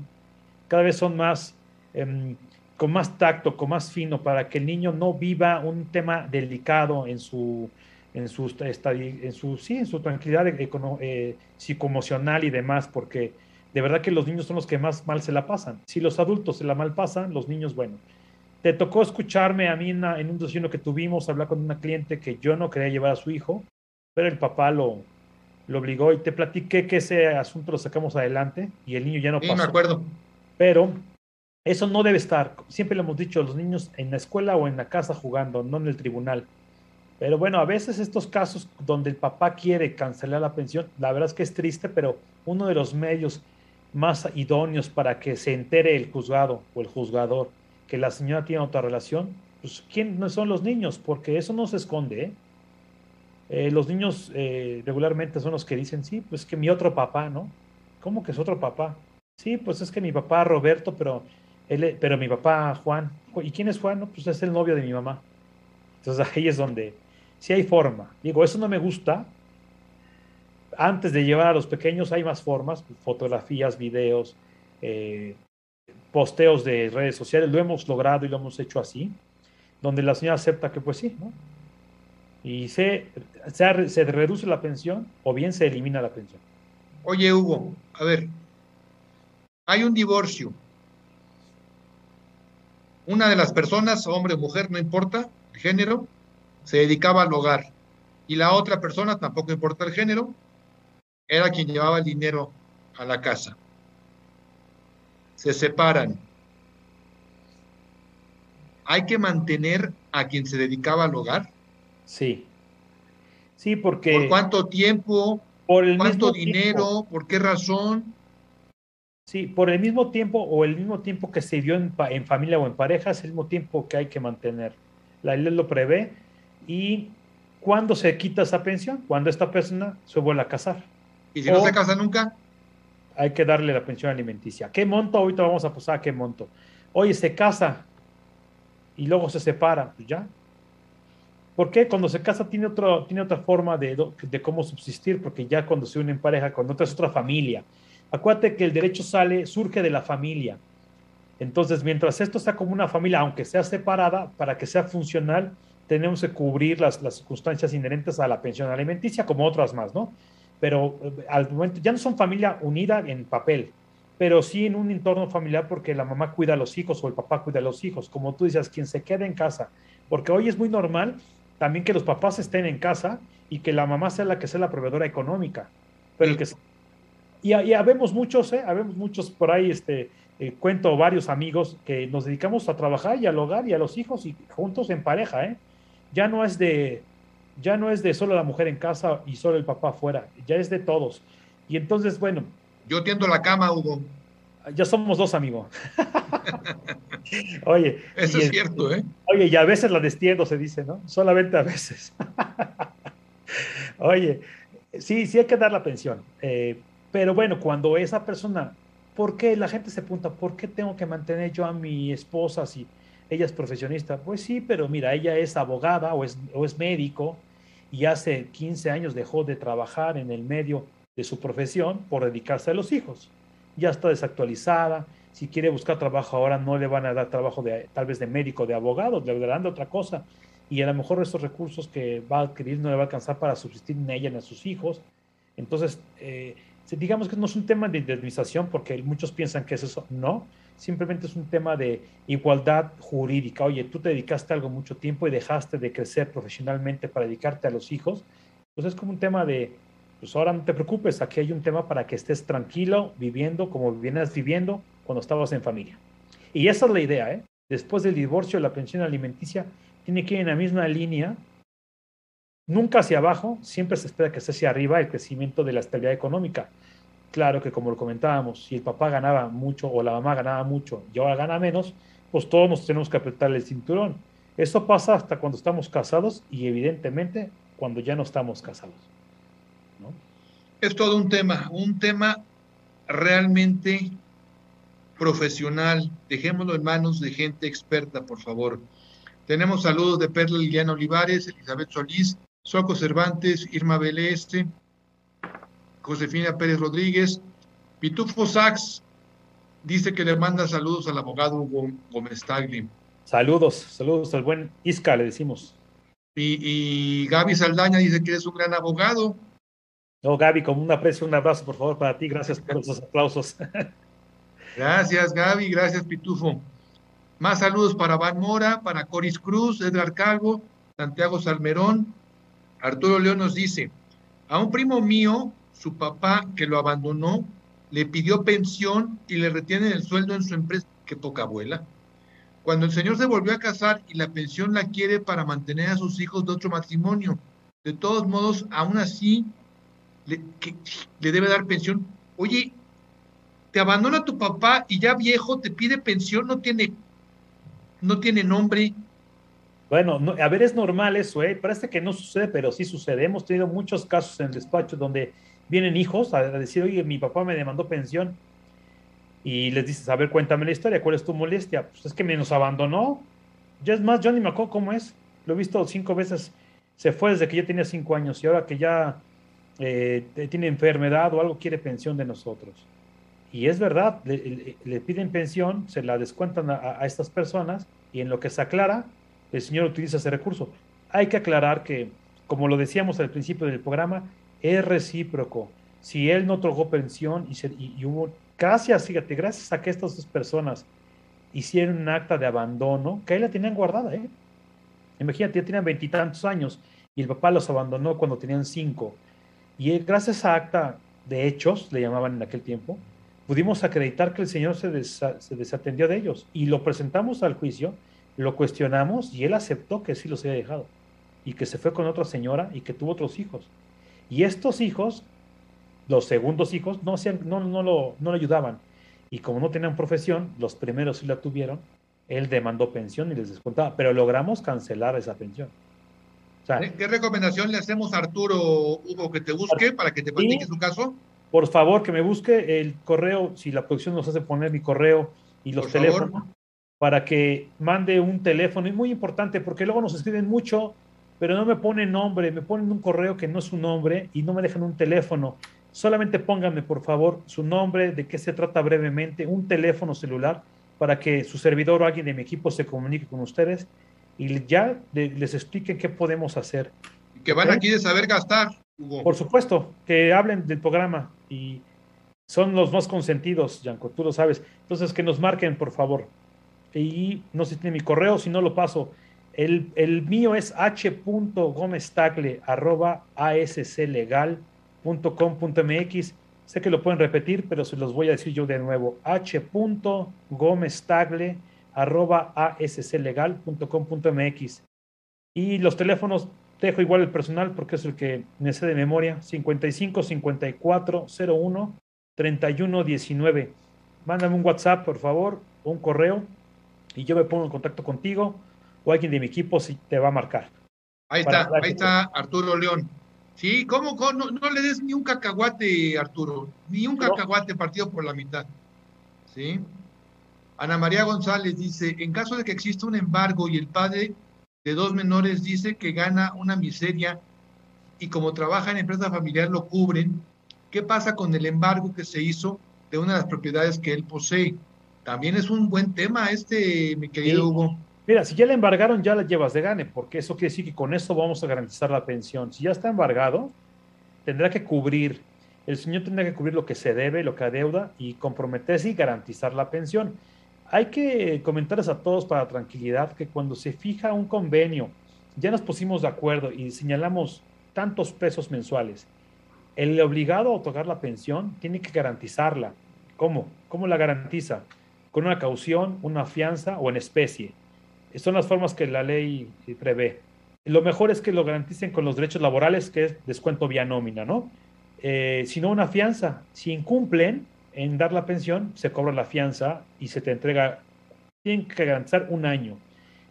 cada vez son más em, con más tacto, con más fino, para que el niño no viva un tema delicado en su, en su, en su, sí, en su tranquilidad eh, psicoemocional y demás, porque de verdad que los niños son los que más mal se la pasan. Si los adultos se la mal pasan, los niños, bueno. Te tocó escucharme a mí en, un desayuno que tuvimos, hablar con una cliente que yo no quería llevar a su hijo, pero el papá lo, lo obligó y te platiqué que ese asunto lo sacamos adelante y el niño ya no sí, me acuerdo. Pero eso no debe estar. Siempre lo hemos dicho, los niños en la escuela o en la casa jugando, no en el tribunal. Pero bueno, a veces estos casos donde el papá quiere cancelar la pensión, la verdad es que es triste, pero uno de los medios más idóneos para que se entere el juzgado o el juzgador que la señora tiene otra relación, pues ¿quién no son los niños? Porque eso no se esconde. ¿eh? Eh, los niños eh, regularmente son los que dicen, sí, pues que mi otro papá, ¿no? ¿Cómo que es otro papá? Sí, pues es que mi papá Roberto, pero pero mi papá Juan, ¿y quién es Juan? pues es el novio de mi mamá. Entonces ahí es donde, si hay forma. Digo, eso no me gusta. Antes de llevar a los pequeños hay más formas, fotografías, videos, eh, posteos de redes sociales. Lo hemos logrado y lo hemos hecho así, donde la señora acepta que pues sí, ¿no? Y se, se, se reduce la pensión o bien se elimina la pensión. Oye, Hugo, a ver, hay un divorcio una de las personas, hombre o mujer, no importa el género, se dedicaba al hogar. Y la otra persona, tampoco importa el género, era quien llevaba el dinero a la casa. Se separan. ¿Hay que mantener a quien se dedicaba al hogar? Sí. Sí, porque... ¿Por cuánto tiempo? Por el ¿Cuánto dinero? ¿Por qué razón? Sí, por el mismo tiempo o el mismo tiempo que se dio en, familia o en pareja es el mismo tiempo que hay que mantener. La ley lo prevé. ¿Y cuándo se quita esa pensión? Cuando esta persona se vuelve a casar. ¿Y si no se casa nunca? Hay que darle la pensión alimenticia. ¿Qué monto? Ahorita vamos a pasar a qué monto. Oye, se casa y luego se separa, pues ya. ¿Por qué? Cuando se casa tiene, otro, tiene otra forma de, de cómo subsistir, porque ya cuando se une en pareja con otra es otra familia Acuérdate que el derecho sale, surge de la familia. Entonces, mientras esto sea como una familia, aunque sea separada, para que sea funcional, tenemos que cubrir las, las circunstancias inherentes a la pensión alimenticia, como otras más, ¿no? Pero eh, al momento ya no son familia unida en papel, pero sí en un entorno familiar porque la mamá cuida a los hijos o el papá cuida a los hijos, como tú dices, quien se quede en casa, porque hoy es muy normal también que los papás estén en casa y que la mamá sea la que sea la proveedora económica, pero el que y, y habemos muchos, ¿eh? Habemos muchos por ahí, este, eh, cuento varios amigos que nos dedicamos a trabajar y al hogar y a los hijos y juntos en pareja, ¿eh? Ya no es de, ya no es de solo la mujer en casa y solo el papá afuera, ya es de todos. Y entonces, bueno. Yo tiendo la cama, Hugo. Ya somos dos, amigo. oye. Eso es cierto, ¿eh? Oye, y a veces la destiendo, se dice, ¿no? Solamente a veces. oye, sí, sí hay que dar la pensión. Eh, pero bueno, cuando esa persona, ¿por qué la gente se pregunta, ¿por qué tengo que mantener yo a mi esposa si ella es profesionista? Pues sí, pero mira, ella es abogada o es, o es médico y hace 15 años dejó de trabajar en el medio de su profesión por dedicarse a los hijos. Ya está desactualizada. Si quiere buscar trabajo ahora, no le van a dar trabajo de, tal vez de médico, de abogado, le darán de otra cosa. Y a lo mejor esos recursos que va a adquirir no le va a alcanzar para subsistir en ella ni a sus hijos. Entonces, eh, digamos que no es un tema de indemnización porque muchos piensan que es eso, no, simplemente es un tema de igualdad jurídica. Oye, tú te dedicaste algo mucho tiempo y dejaste de crecer profesionalmente para dedicarte a los hijos, pues es como un tema de, pues ahora no te preocupes, aquí hay un tema para que estés tranquilo, viviendo como vienes viviendo cuando estabas en familia. Y esa es la idea, ¿eh? Después del divorcio, la pensión alimenticia tiene que ir en la misma línea nunca hacia abajo, siempre se espera que esté hacia arriba el crecimiento de la estabilidad económica. Claro que como lo comentábamos, si el papá ganaba mucho o la mamá ganaba mucho y ahora gana menos, pues todos nos tenemos que apretar el cinturón. Eso pasa hasta cuando estamos casados y evidentemente cuando ya no estamos casados. Es todo un tema, un tema realmente profesional. Dejémoslo en manos de gente experta, por favor. Tenemos saludos de Perla Liliana Olivares, Elizabeth Solís, Soco Cervantes, Irma Beleste, Josefina Pérez Rodríguez, Pitufo Sax dice que le manda saludos al abogado Hugo Gómez Tagli. Saludos, saludos al buen Isca, le decimos. Y, y Gaby Saldaña dice que eres un gran abogado. No, Gaby, como un aprecio, un abrazo, por favor, para ti. Gracias por esos aplausos. Gracias, Gaby. Gracias, Pitufo. Más saludos para Van Mora, para Coris Cruz, Edgar Calvo, Santiago Salmerón. Arturo León nos dice, a un primo mío, su papá que lo abandonó, le pidió pensión y le retienen el sueldo en su empresa. Qué poca abuela. Cuando el señor se volvió a casar y la pensión la quiere para mantener a sus hijos de otro matrimonio, de todos modos, aún así, le, debe dar pensión. Oye, te abandona tu papá y ya viejo te pide pensión, no tiene, no tiene nombre. Bueno, no, a ver, es normal eso, ¿eh? Parece que no sucede, pero sí sucede. Hemos tenido muchos casos en el despacho donde vienen hijos a, decir, oye, mi papá me demandó pensión. Y les dices, a ver, cuéntame la historia, ¿cuál es tu molestia? Pues es que me nos abandonó. Ya es más, yo ni me acuerdo cómo es. Lo he visto cinco veces. Se fue desde que yo tenía cinco años y ahora que ya eh, tiene enfermedad o algo, quiere pensión de nosotros. Y es verdad, le, le, le piden pensión, se la descuentan a, a, estas personas y en lo que se aclara, el señor utiliza ese recurso. Hay que aclarar que, como lo decíamos al principio del programa, es recíproco. Si él no otorgó pensión y, se, y, hubo, gracias, fíjate, gracias a que estas dos personas hicieron un acta de abandono, que ahí la tenían guardada, ¿eh? Imagínate, ya tenían veintitantos años y el papá los abandonó cuando tenían cinco. Y gracias a acta de hechos, le llamaban en aquel tiempo, pudimos acreditar que el señor se, se, desatendió de ellos y lo presentamos al juicio, lo cuestionamos y él aceptó que sí los había dejado y que se fue con otra señora y que tuvo otros hijos. Y estos hijos, los segundos hijos, no, no, no, lo, no lo ayudaban. Y como no tenían profesión, los primeros sí la tuvieron, él demandó pensión y les descontaba, pero logramos cancelar esa pensión. O sea, ¿Qué recomendación le hacemos a Arturo Hugo que te busque para que te platique su caso? por favor, que me busque el correo, si la producción nos hace poner mi correo y los por teléfonos, favor. para que mande un teléfono. Es muy importante porque luego nos escriben mucho, pero no me ponen nombre, me ponen un correo que no es su nombre y no me dejan un teléfono. Solamente pónganme, por favor, su nombre, de qué se trata brevemente, un teléfono celular para que su servidor o alguien de mi equipo se comunique con ustedes y ya les expliquen qué podemos hacer. Que van ¿Okay? aquí de saber gastar. Hugo. Por supuesto, que hablen del programa y son los más consentidos, Yanko, tú lo sabes. Entonces, que nos marquen, por favor. Y no sé si tiene mi correo, si no lo paso. El, el mío es h.gomestagle.asclegal.com.mx. Sé que lo pueden repetir, pero se los voy a decir yo de nuevo. h.gomestagle.asclegal.com.mx. Y los teléfonos dejo igual el personal porque es el que me sé de memoria, 55 54 01 31 19. Mándame un WhatsApp, por favor, un correo, y yo me pongo en contacto contigo o alguien de mi equipo si te va a marcar. Ahí está, ahí está Arturo León. Sí, ¿cómo? cómo no, no, le des ni un cacahuate, Arturo, ni un cacahuate partido por la mitad. ¿Sí? Ana María González dice, en caso de que exista un embargo y el padre de dos menores dice que gana una miseria y como trabaja en empresa familiar lo cubren, ¿qué pasa con el embargo que se hizo de una de las propiedades que él posee? También es un buen tema este, mi querido sí. Hugo. Mira, si ya le embargaron, ya la llevas de gane, porque eso quiere decir que con eso vamos a garantizar la pensión. Si ya está embargado, tendrá que cubrir, el señor tendrá que cubrir lo que se debe, lo que adeuda y comprometerse y garantizar la pensión. Hay que comentarles a todos para tranquilidad que cuando se fija un convenio, ya nos pusimos de acuerdo y señalamos tantos pesos mensuales. El obligado a otorgar la pensión tiene que garantizarla. ¿Cómo? ¿Cómo la garantiza? Con una caución, una fianza o en especie. Son las formas que la ley prevé. Lo mejor es que lo garanticen con los derechos laborales, que es descuento vía nómina, ¿no? eh, sino una fianza. Si incumplen en dar la pensión, se cobra la fianza y se te entrega, tienen que garantizar un año.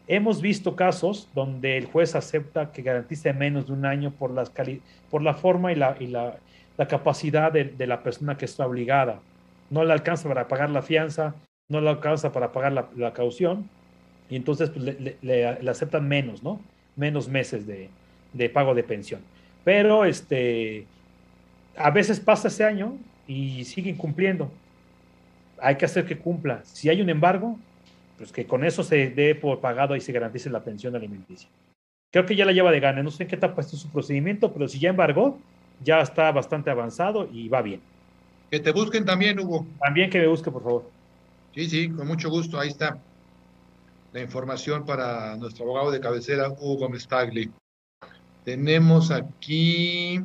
Hemos visto casos donde el juez acepta que garantice menos de un año por, las por la forma y la, y la, la capacidad de, de, la persona que está obligada. No le alcanza para pagar la fianza, no le alcanza para pagar la, la caución, y entonces pues, le, le, le, aceptan menos, ¿no? Menos meses de, de, pago de pensión. Pero este, a veces pasa ese año y siguen cumpliendo. Hay que hacer que cumpla. Si hay un embargo, pues que con eso se dé por pagado y se garantice la pensión alimenticia. Creo que ya la lleva de gana, no sé en qué etapa está su procedimiento, pero si ya embargó, ya está bastante avanzado y va bien. Que te busquen también, Hugo. También que me busque, por favor. Sí, sí, con mucho gusto, ahí está la información para nuestro abogado de cabecera, Hugo Gómez. Tenemos aquí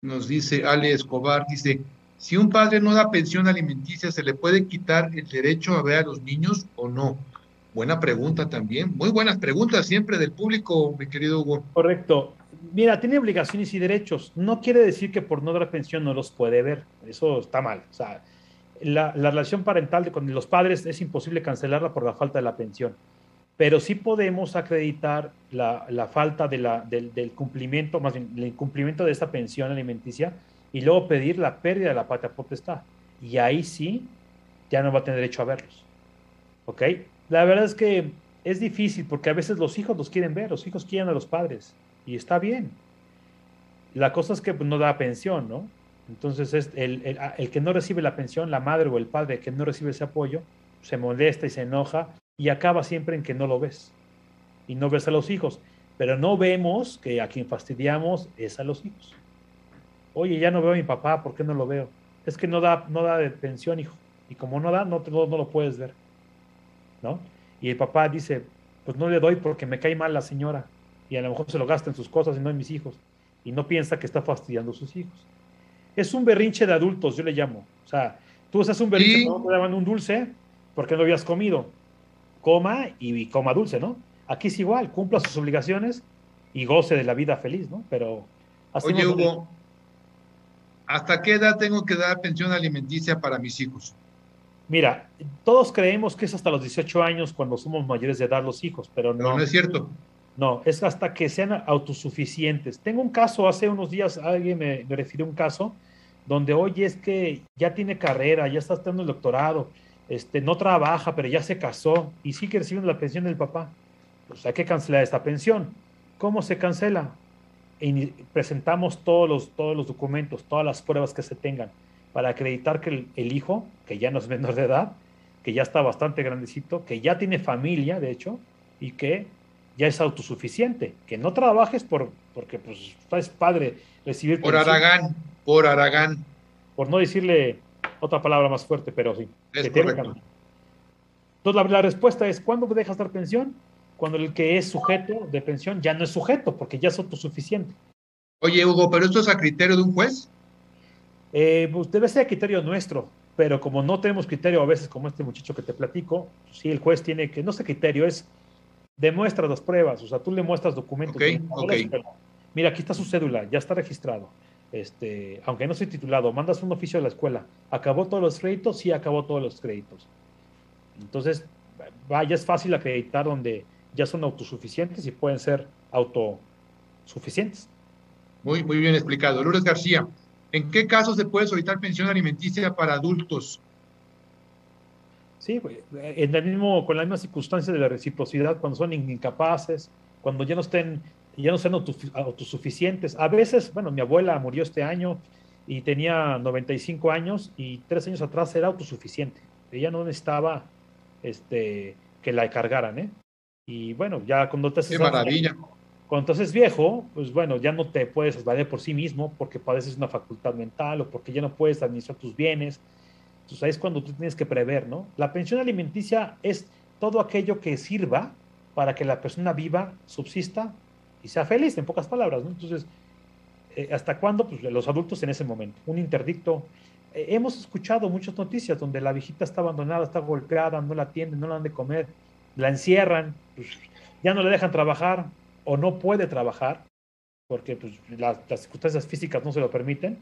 Nos dice Ale Escobar, dice, si un padre no da pensión alimenticia, ¿se le puede quitar el derecho a ver a los niños o no? Buena pregunta también. Muy buenas preguntas siempre del público, mi querido Hugo. Correcto. Mira, tiene obligaciones y derechos. No quiere decir que por no dar pensión no los puede ver. Eso está mal. O sea, la, la relación parental de, con los padres es imposible cancelarla por la falta de la pensión. Pero sí podemos acreditar la, la falta de la, del, cumplimiento, más bien, el incumplimiento de esta pensión alimenticia y luego pedir la pérdida de la patria potestad. Y ahí sí, ya no va a tener derecho a verlos. ¿Ok? La verdad es que es difícil porque a veces los hijos los quieren ver, los hijos quieren a los padres y está bien. La cosa es que no da pensión, ¿no? Entonces, es el, el, el, que no recibe la pensión, la madre o el padre que no recibe ese apoyo, se molesta y se enoja y acaba siempre en que no lo ves y no ves a los hijos. Pero no vemos que a quien fastidiamos es a los hijos. Oye, ya no veo a mi papá, ¿por qué no lo veo? Es que no da, no da de pensión, hijo. Y como no da, no, te, no, no lo puedes ver. ¿No? Y el papá dice, pues no le doy porque me cae mal la señora. Y a lo mejor se lo gasta en sus cosas y no en mis hijos. Y no piensa que está fastidiando a sus hijos. Es un berrinche de adultos, yo le llamo. O sea, tú haces un berrinche, ¿Sí? te daban un dulce porque no habías comido. Coma y coma dulce, ¿no? Aquí es igual, cumpla sus obligaciones y goce de la vida feliz, ¿no? Pero... Oye, Hugo, ¿hasta qué edad tengo que dar pensión alimenticia para mis hijos? Mira, todos creemos que es hasta los 18 años cuando somos mayores de edad los hijos, pero no. Pero no es cierto. No, es hasta que sean autosuficientes. Tengo un caso, hace unos días alguien me, me refirió un caso donde, oye, es que ya tiene carrera, ya está estudiando el doctorado, este, no trabaja, pero ya se casó y sigue recibiendo la pensión del papá. Pues hay que cancelar esta pensión. ¿Cómo se cancela? Y presentamos todos los, todos los documentos, todas las pruebas que se tengan para acreditar que el, el, hijo, que ya no es menor de edad, que ya está bastante grandecito, que ya tiene familia, de hecho, y que ya es autosuficiente. Que no trabajes por, porque pues, es padre recibir... Por pensión. Aragán, por Aragán. Por no decirle otra palabra más fuerte, pero sí. Es. Entonces la, la, respuesta es, ¿cuándo dejas dar pensión? Cuando el que es sujeto de pensión ya no es sujeto, porque ya es autosuficiente. Oye, Hugo, ¿pero esto es a criterio de un juez? Eh, pues debe ser criterio nuestro, pero como no tenemos criterio a veces como este muchacho que te platico, pues sí, el juez tiene que, no sé criterio, es demuestra las pruebas, o sea, tú le muestras documentos. Ok, ok. Mira, aquí está su cédula, ya está registrado. Este, aunque no esté titulado, mandas un oficio a la escuela. ¿Acabó todos los créditos? Sí, acabó todos los créditos. Entonces, vaya, es fácil acreditar donde ya son autosuficientes y pueden ser autosuficientes. Muy, muy bien explicado. Lourdes García, ¿en qué casos se puede solicitar pensión alimenticia para adultos? Sí, pues, en el mismo, con la misma circunstancia de la reciprocidad, cuando son incapaces, cuando ya no estén, ya no sean autosu- autosuficientes. A veces, bueno, mi abuela murió este año y tenía 95 años y tres años atrás era autosuficiente. Ella no necesitaba este, que la cargaran, ¿eh? Y bueno, ya cuando te haces Qué maravilla. cuando te haces viejo, pues bueno, ya no te puedes valer por sí mismo porque padeces una facultad mental o porque ya no puedes administrar tus bienes. Entonces ahí es cuando tú tienes que prever, ¿no? La pensión alimenticia es todo aquello que sirva para que la persona viva, subsista y sea feliz, en pocas palabras, ¿no? Entonces, eh, ¿hasta cuándo? Pues los adultos en ese momento. Un interdicto. Eh, hemos escuchado muchas noticias donde la viejita está abandonada, está golpeada, no la atienden, no la dan de comer, la encierran, pues, ya no le dejan trabajar o no puede trabajar porque pues, la- las circunstancias físicas no se lo permiten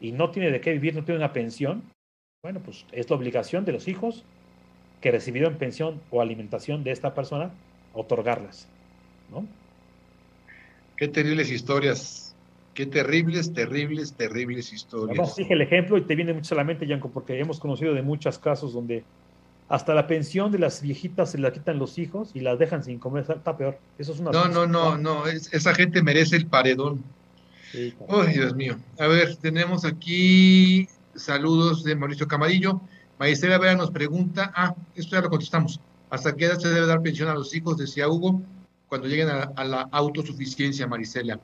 y no tiene de qué vivir, no tiene una pensión. Bueno, pues es la obligación de los hijos que recibieron pensión o alimentación de esta persona otorgarlas, ¿no? Qué terribles historias. Qué terribles, terribles, terribles Además, historias. dije el ejemplo y te viene mucho a la mente, Yanko, porque hemos conocido de muchos casos donde hasta la pensión de las viejitas se la quitan los hijos y las dejan sin comer, está peor. Eso es una No, no, no, no. es- esa gente merece el paredón. Sí, Ay, Dios mío. A ver, tenemos aquí saludos de Mauricio Camarillo. Maestra Vera nos pregunta, ah, esto ya lo contestamos. ¿Hasta qué edad se debe dar pensión a los hijos? Decía Hugo, cuando lleguen a, a la autosuficiencia, Marisela.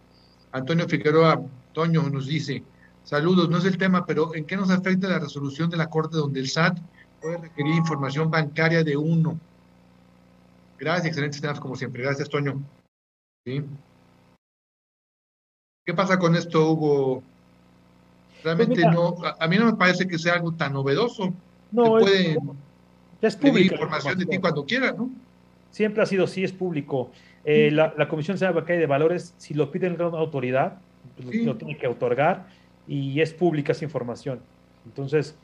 Antonio Figueroa, Toño nos dice, saludos, no es el tema, pero ¿en qué nos afecta la resolución de la Corte donde el SAT puede requerir información bancaria de uno? Gracias, excelentes temas como siempre. Gracias, Toño. ¿Sí? ¿Qué pasa con esto, Hugo? Realmente Pues mira. no, a, a mí no me parece que sea algo tan novedoso. No, Te es- pueden es pedir pública la información de ti cuando quieran, ¿no? Siempre ha sido así, es público. Eh, la, la Comisión Nacional Bancaria de Valores, si lo pide una autoridad, pues, lo, lo tiene que otorgar y es pública esa información. Entonces,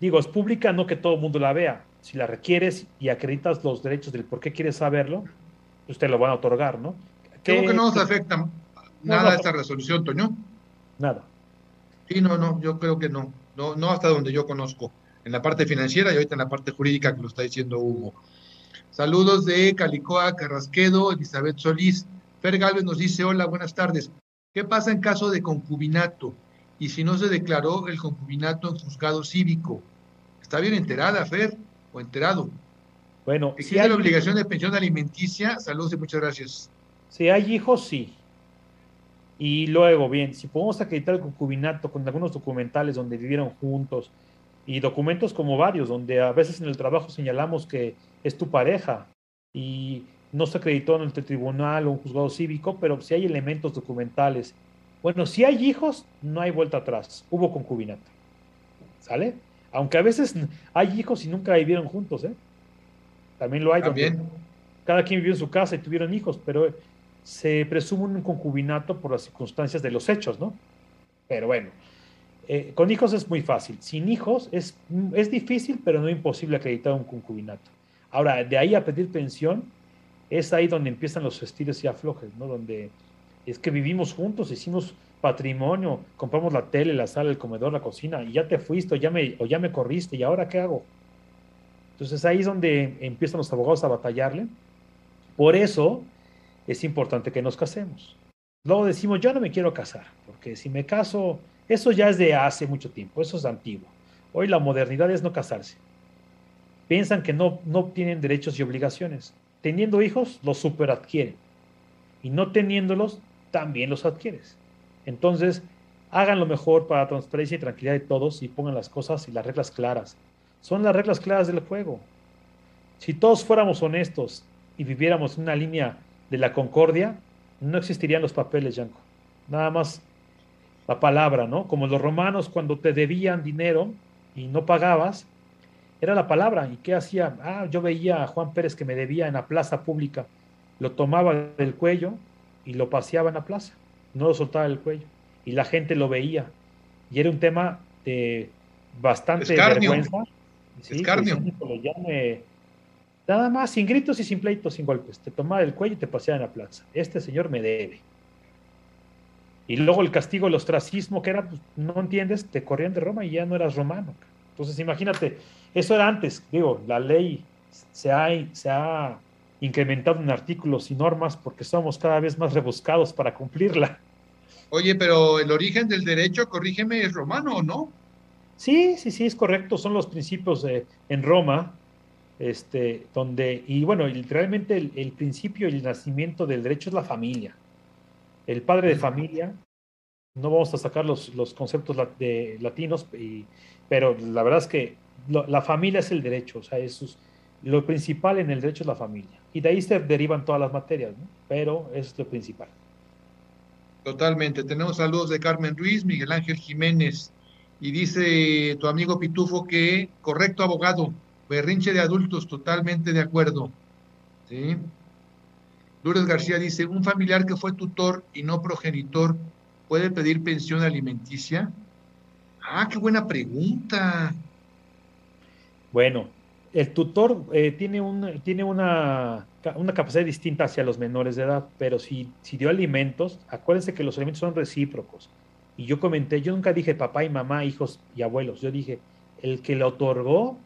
digo, es pública, no que todo el mundo la vea. Si la requieres y acreditas los derechos del por qué quieres saberlo, pues te lo van a otorgar, ¿no? Creo ¿Qué- que no nos afecta nada no. esta resolución, Toño. Nada. Sí, no, no, yo creo que no. No, no hasta donde yo conozco. En la parte financiera y ahorita en la parte jurídica que lo está diciendo Hugo. Saludos de Calicoa, Carrasquedo, Elizabeth Solís. Fer Galvez nos dice, hola, buenas tardes. ¿Qué pasa en caso de concubinato? Y si no se declaró el concubinato en juzgado cívico. ¿Está bien enterada, Fer? ¿O enterado? Bueno, si ¿Existe hay, la obligación de pensión alimenticia? Saludos y muchas gracias. si hay hijos, sí. Y luego, bien, si podemos acreditar el concubinato con algunos documentales donde vivieron juntos y documentos como varios, donde a veces en el trabajo señalamos que es tu pareja y no se acreditó en el tribunal o un juzgado cívico, pero si hay elementos documentales. Bueno, si hay hijos, no hay vuelta atrás. Hubo concubinato. ¿Sale? Aunque a veces hay hijos y nunca vivieron juntos, ¿eh? También lo hay. También. cada quien vivió en su casa y tuvieron hijos, pero se presume un concubinato por las circunstancias de los hechos, ¿no? Pero bueno, eh, con hijos es muy fácil. Sin hijos es, es difícil, pero no imposible acreditar un concubinato. Ahora, de ahí a pedir pensión, es ahí donde empiezan los estilos y aflojes, ¿no? Donde es que vivimos juntos, hicimos patrimonio, compramos la tele, la sala, el comedor, la cocina, y ya te fuiste, o ya me, o ya me corriste, ¿y ahora qué hago? Entonces ahí es donde empiezan los abogados a batallarle. Por eso es importante que nos casemos. Luego decimos, yo no me quiero casar, porque si me caso, eso ya es de hace mucho tiempo, eso es antiguo. Hoy la modernidad es no casarse. Piensan que no, no tienen derechos y obligaciones. Teniendo hijos, los superadquieren. Y no teniéndolos, también los adquieres. Entonces, hagan lo mejor para la transparencia y tranquilidad de todos y pongan las cosas y las reglas claras. Son las reglas claras del juego. Si todos fuéramos honestos y viviéramos en una línea de la concordia, no existirían los papeles, Yanko. Nada más la palabra, ¿no? Como los romanos cuando te debían dinero y no pagabas, era la palabra. ¿Y qué hacía? Ah, yo veía a Juan Pérez que me debía en la plaza pública, lo tomaba del cuello y lo paseaba en la plaza, no lo soltaba del cuello. Y la gente lo veía. Y era un tema de bastante Escarnio. vergüenza. Sí, Escarnio. México lo llame- Nada más, sin gritos y sin pleitos, sin golpes. Te tomaba del cuello y te paseaba en la plaza. Este señor me debe. Y luego el castigo, el ostracismo, que era, pues, no entiendes, te corrían de Roma y ya no eras romano. Entonces, imagínate, eso era antes, digo, la ley se ha, se ha incrementado en artículos y normas porque somos cada vez más rebuscados para cumplirla. Oye, pero el origen del derecho, corrígeme, es romano, ¿o no? Sí, sí, sí, es correcto, son los principios eh, en Roma, este, donde, y bueno, y realmente el, el principio y el nacimiento del derecho es la familia. El padre de familia, no vamos a sacar los, los conceptos de, latinos, y- pero la verdad es que lo- la familia es el derecho, o sea, eso es- lo principal en el derecho es la familia. Y de ahí se derivan todas las materias, ¿no? pero es lo principal. Totalmente. Tenemos saludos de Carmen Ruiz, Miguel Ángel Jiménez. Y dice tu amigo Pitufo que, correcto abogado, berrinche de adultos, totalmente de acuerdo. ¿Sí? Lourdes García dice, un familiar que fue tutor y no progenitor, ¿puede pedir pensión alimenticia? Ah, qué buena pregunta. Bueno, el tutor eh, tiene, tiene una, una capacidad distinta hacia los menores de edad, pero si, si dio alimentos, acuérdense que los alimentos son recíprocos. Y yo comenté, yo nunca dije papá y mamá, hijos y abuelos, yo dije, el que le otorgó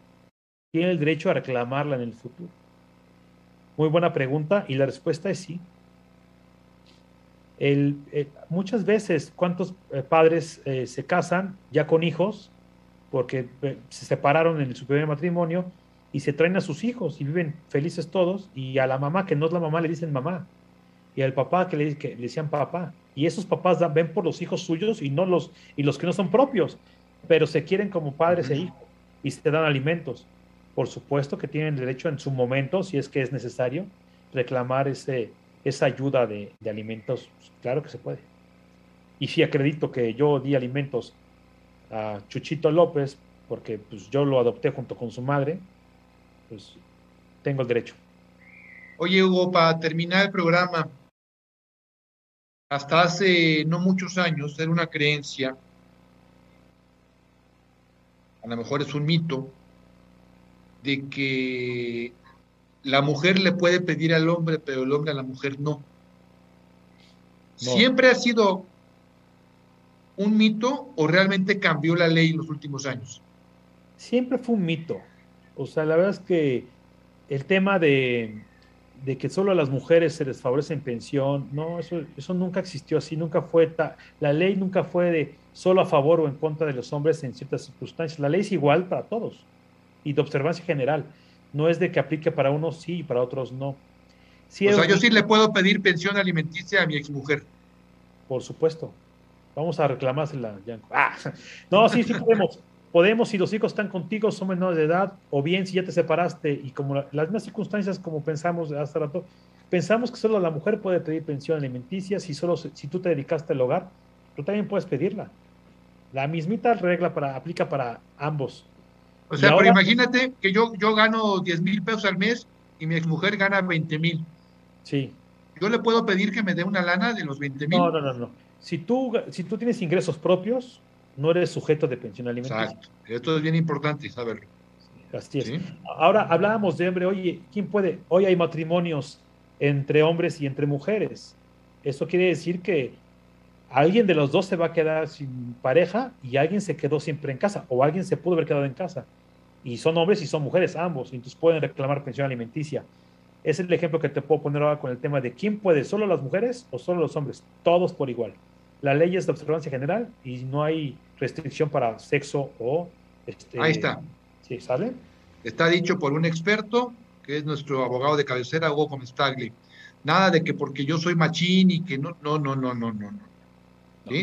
tiene el derecho a reclamarla en el futuro. Muy buena pregunta y la respuesta es sí. El, eh, muchas veces, ¿cuántos eh, padres eh, se casan ya con hijos porque eh, se separaron en su primer matrimonio y se traen a sus hijos y viven felices todos y a la mamá que no es la mamá le dicen mamá y al papá que le, que le decían papá y esos papás dan- ven por los hijos suyos y no los y los que no son propios pero se quieren como padres e hijos y se dan alimentos por supuesto que tienen derecho en su momento si es que es necesario reclamar ese esa ayuda de, alimentos Pues, claro que se puede y si acredito que yo di alimentos a Chuchito López, porque pues yo lo adopté junto con su madre, pues tengo el derecho. Oye, Hugo, para terminar el programa, hasta hace no muchos años era una creencia, a lo mejor es un mito, de que la mujer le puede pedir al hombre, pero el hombre a la mujer no. ¿Siempre ha sido un mito o realmente cambió la ley en los últimos años? Siempre fue un mito. O sea, la verdad es que el tema de, de que solo a las mujeres se les favorece en pensión, no, eso, eso nunca existió así, nunca fue, ta- la ley nunca fue de solo a favor o en contra de los hombres en ciertas circunstancias. La ley es igual para todos y de observancia general. No es de que aplique para unos sí y para otros no. Sí o sea, un yo sí le puedo pedir pensión alimenticia a mi exmujer. Por supuesto. Vamos a reclamársela, Yanko. Ah, no, sí, sí podemos. Podemos si los hijos están contigo, son menores de edad, o bien si ya te separaste y como la- las mismas circunstancias como pensamos hace rato, pensamos que solo la mujer puede pedir pensión alimenticia si solo si tú te dedicaste al hogar, tú también puedes pedirla. La mismita regla para, aplica para ambos. O sea, pero imagínate que yo, yo gano 10 mil pesos al mes y mi exmujer gana 20 mil. Sí. Yo le puedo pedir que me dé una lana de los 20 mil. No, no, no, no. Si tú, si tú tienes ingresos propios, no eres sujeto de pensión alimenticia. Exacto. Esto es bien importante saberlo. Así es. Ahora hablábamos de hombre, oye, ¿quién puede? Hoy hay matrimonios entre hombres y entre mujeres. Eso quiere decir que alguien de los dos se va a quedar sin pareja y alguien se quedó siempre en casa o alguien se pudo haber quedado en casa. Y son hombres y son mujeres ambos, y entonces pueden reclamar pensión alimenticia. Es el ejemplo que te puedo poner ahora con el tema de quién puede, solo las mujeres o solo los hombres, todos por igual. La ley es de observancia general y no hay restricción para sexo o... Este, Ahí está. Sí, ¿sale? Está dicho por un experto, que es nuestro abogado de cabecera, Hugo Comestagli. Nada de que porque yo soy machín y que no, no, no, no, no, no.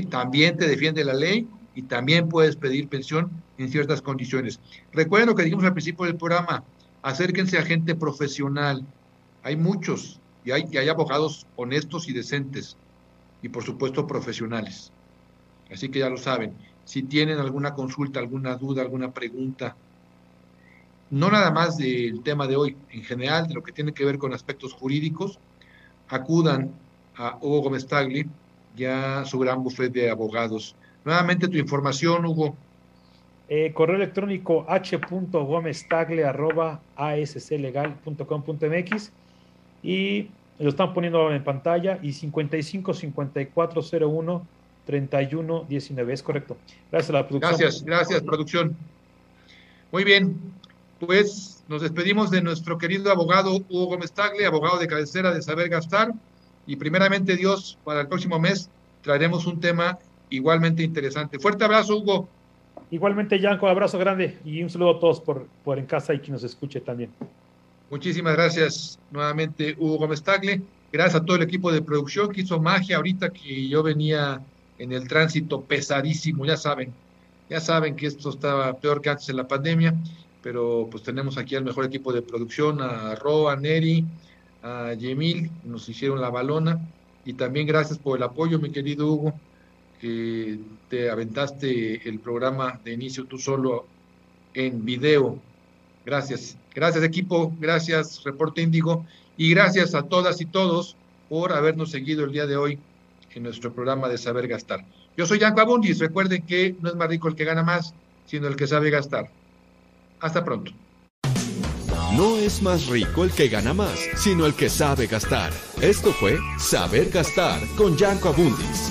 También te defiende la ley y también puedes pedir pensión en ciertas condiciones. Recuerden lo que dijimos al principio del programa, acérquense a gente profesional. Hay muchos y hay, y hay abogados honestos y decentes y por supuesto profesionales. Así que ya lo saben. Si tienen alguna consulta, alguna duda, alguna pregunta, no nada más del tema de hoy, en general, de lo que tiene que ver con aspectos jurídicos, acudan a Hugo Gómez Tagli y a su gran bufete de abogados. Nuevamente tu información, Hugo. Eh, correo electrónico h.gomeztagle.asclegal.com.mx y lo están poniendo en pantalla y 55 54 01 31 19, es correcto. Gracias a la producción. Gracias, gracias, producción. Muy bien, pues nos despedimos de nuestro querido abogado Hugo Gómez Tagle, abogado de cabecera de Saber Gastar, y primeramente Dios, para el próximo mes traeremos un tema igualmente interesante. Fuerte abrazo, Hugo. Igualmente, Yanko, abrazo grande y un saludo a todos por, por en casa y quien nos escuche también. Muchísimas gracias nuevamente, Hugo Gómez Tagle. Gracias a todo el equipo de producción que hizo magia ahorita que yo venía en el tránsito pesadísimo, ya saben, ya saben que esto estaba peor que antes en la pandemia, pero pues tenemos aquí al mejor equipo de producción, a Ro, a Neri, a Yemil, nos hicieron la balona, y también gracias por el apoyo, mi querido Hugo, que te aventaste el programa de inicio tú solo en video. Gracias. Gracias equipo, gracias Reporte Índigo y gracias a todas y todos por habernos seguido el día de hoy en nuestro programa de Saber Gastar. Yo soy Yanko Abundis, recuerden que no es más rico el que gana más, sino el que sabe gastar. Hasta pronto. No es más rico el que gana más, sino el que sabe gastar. Esto fue Saber Gastar con Yanko Abundis.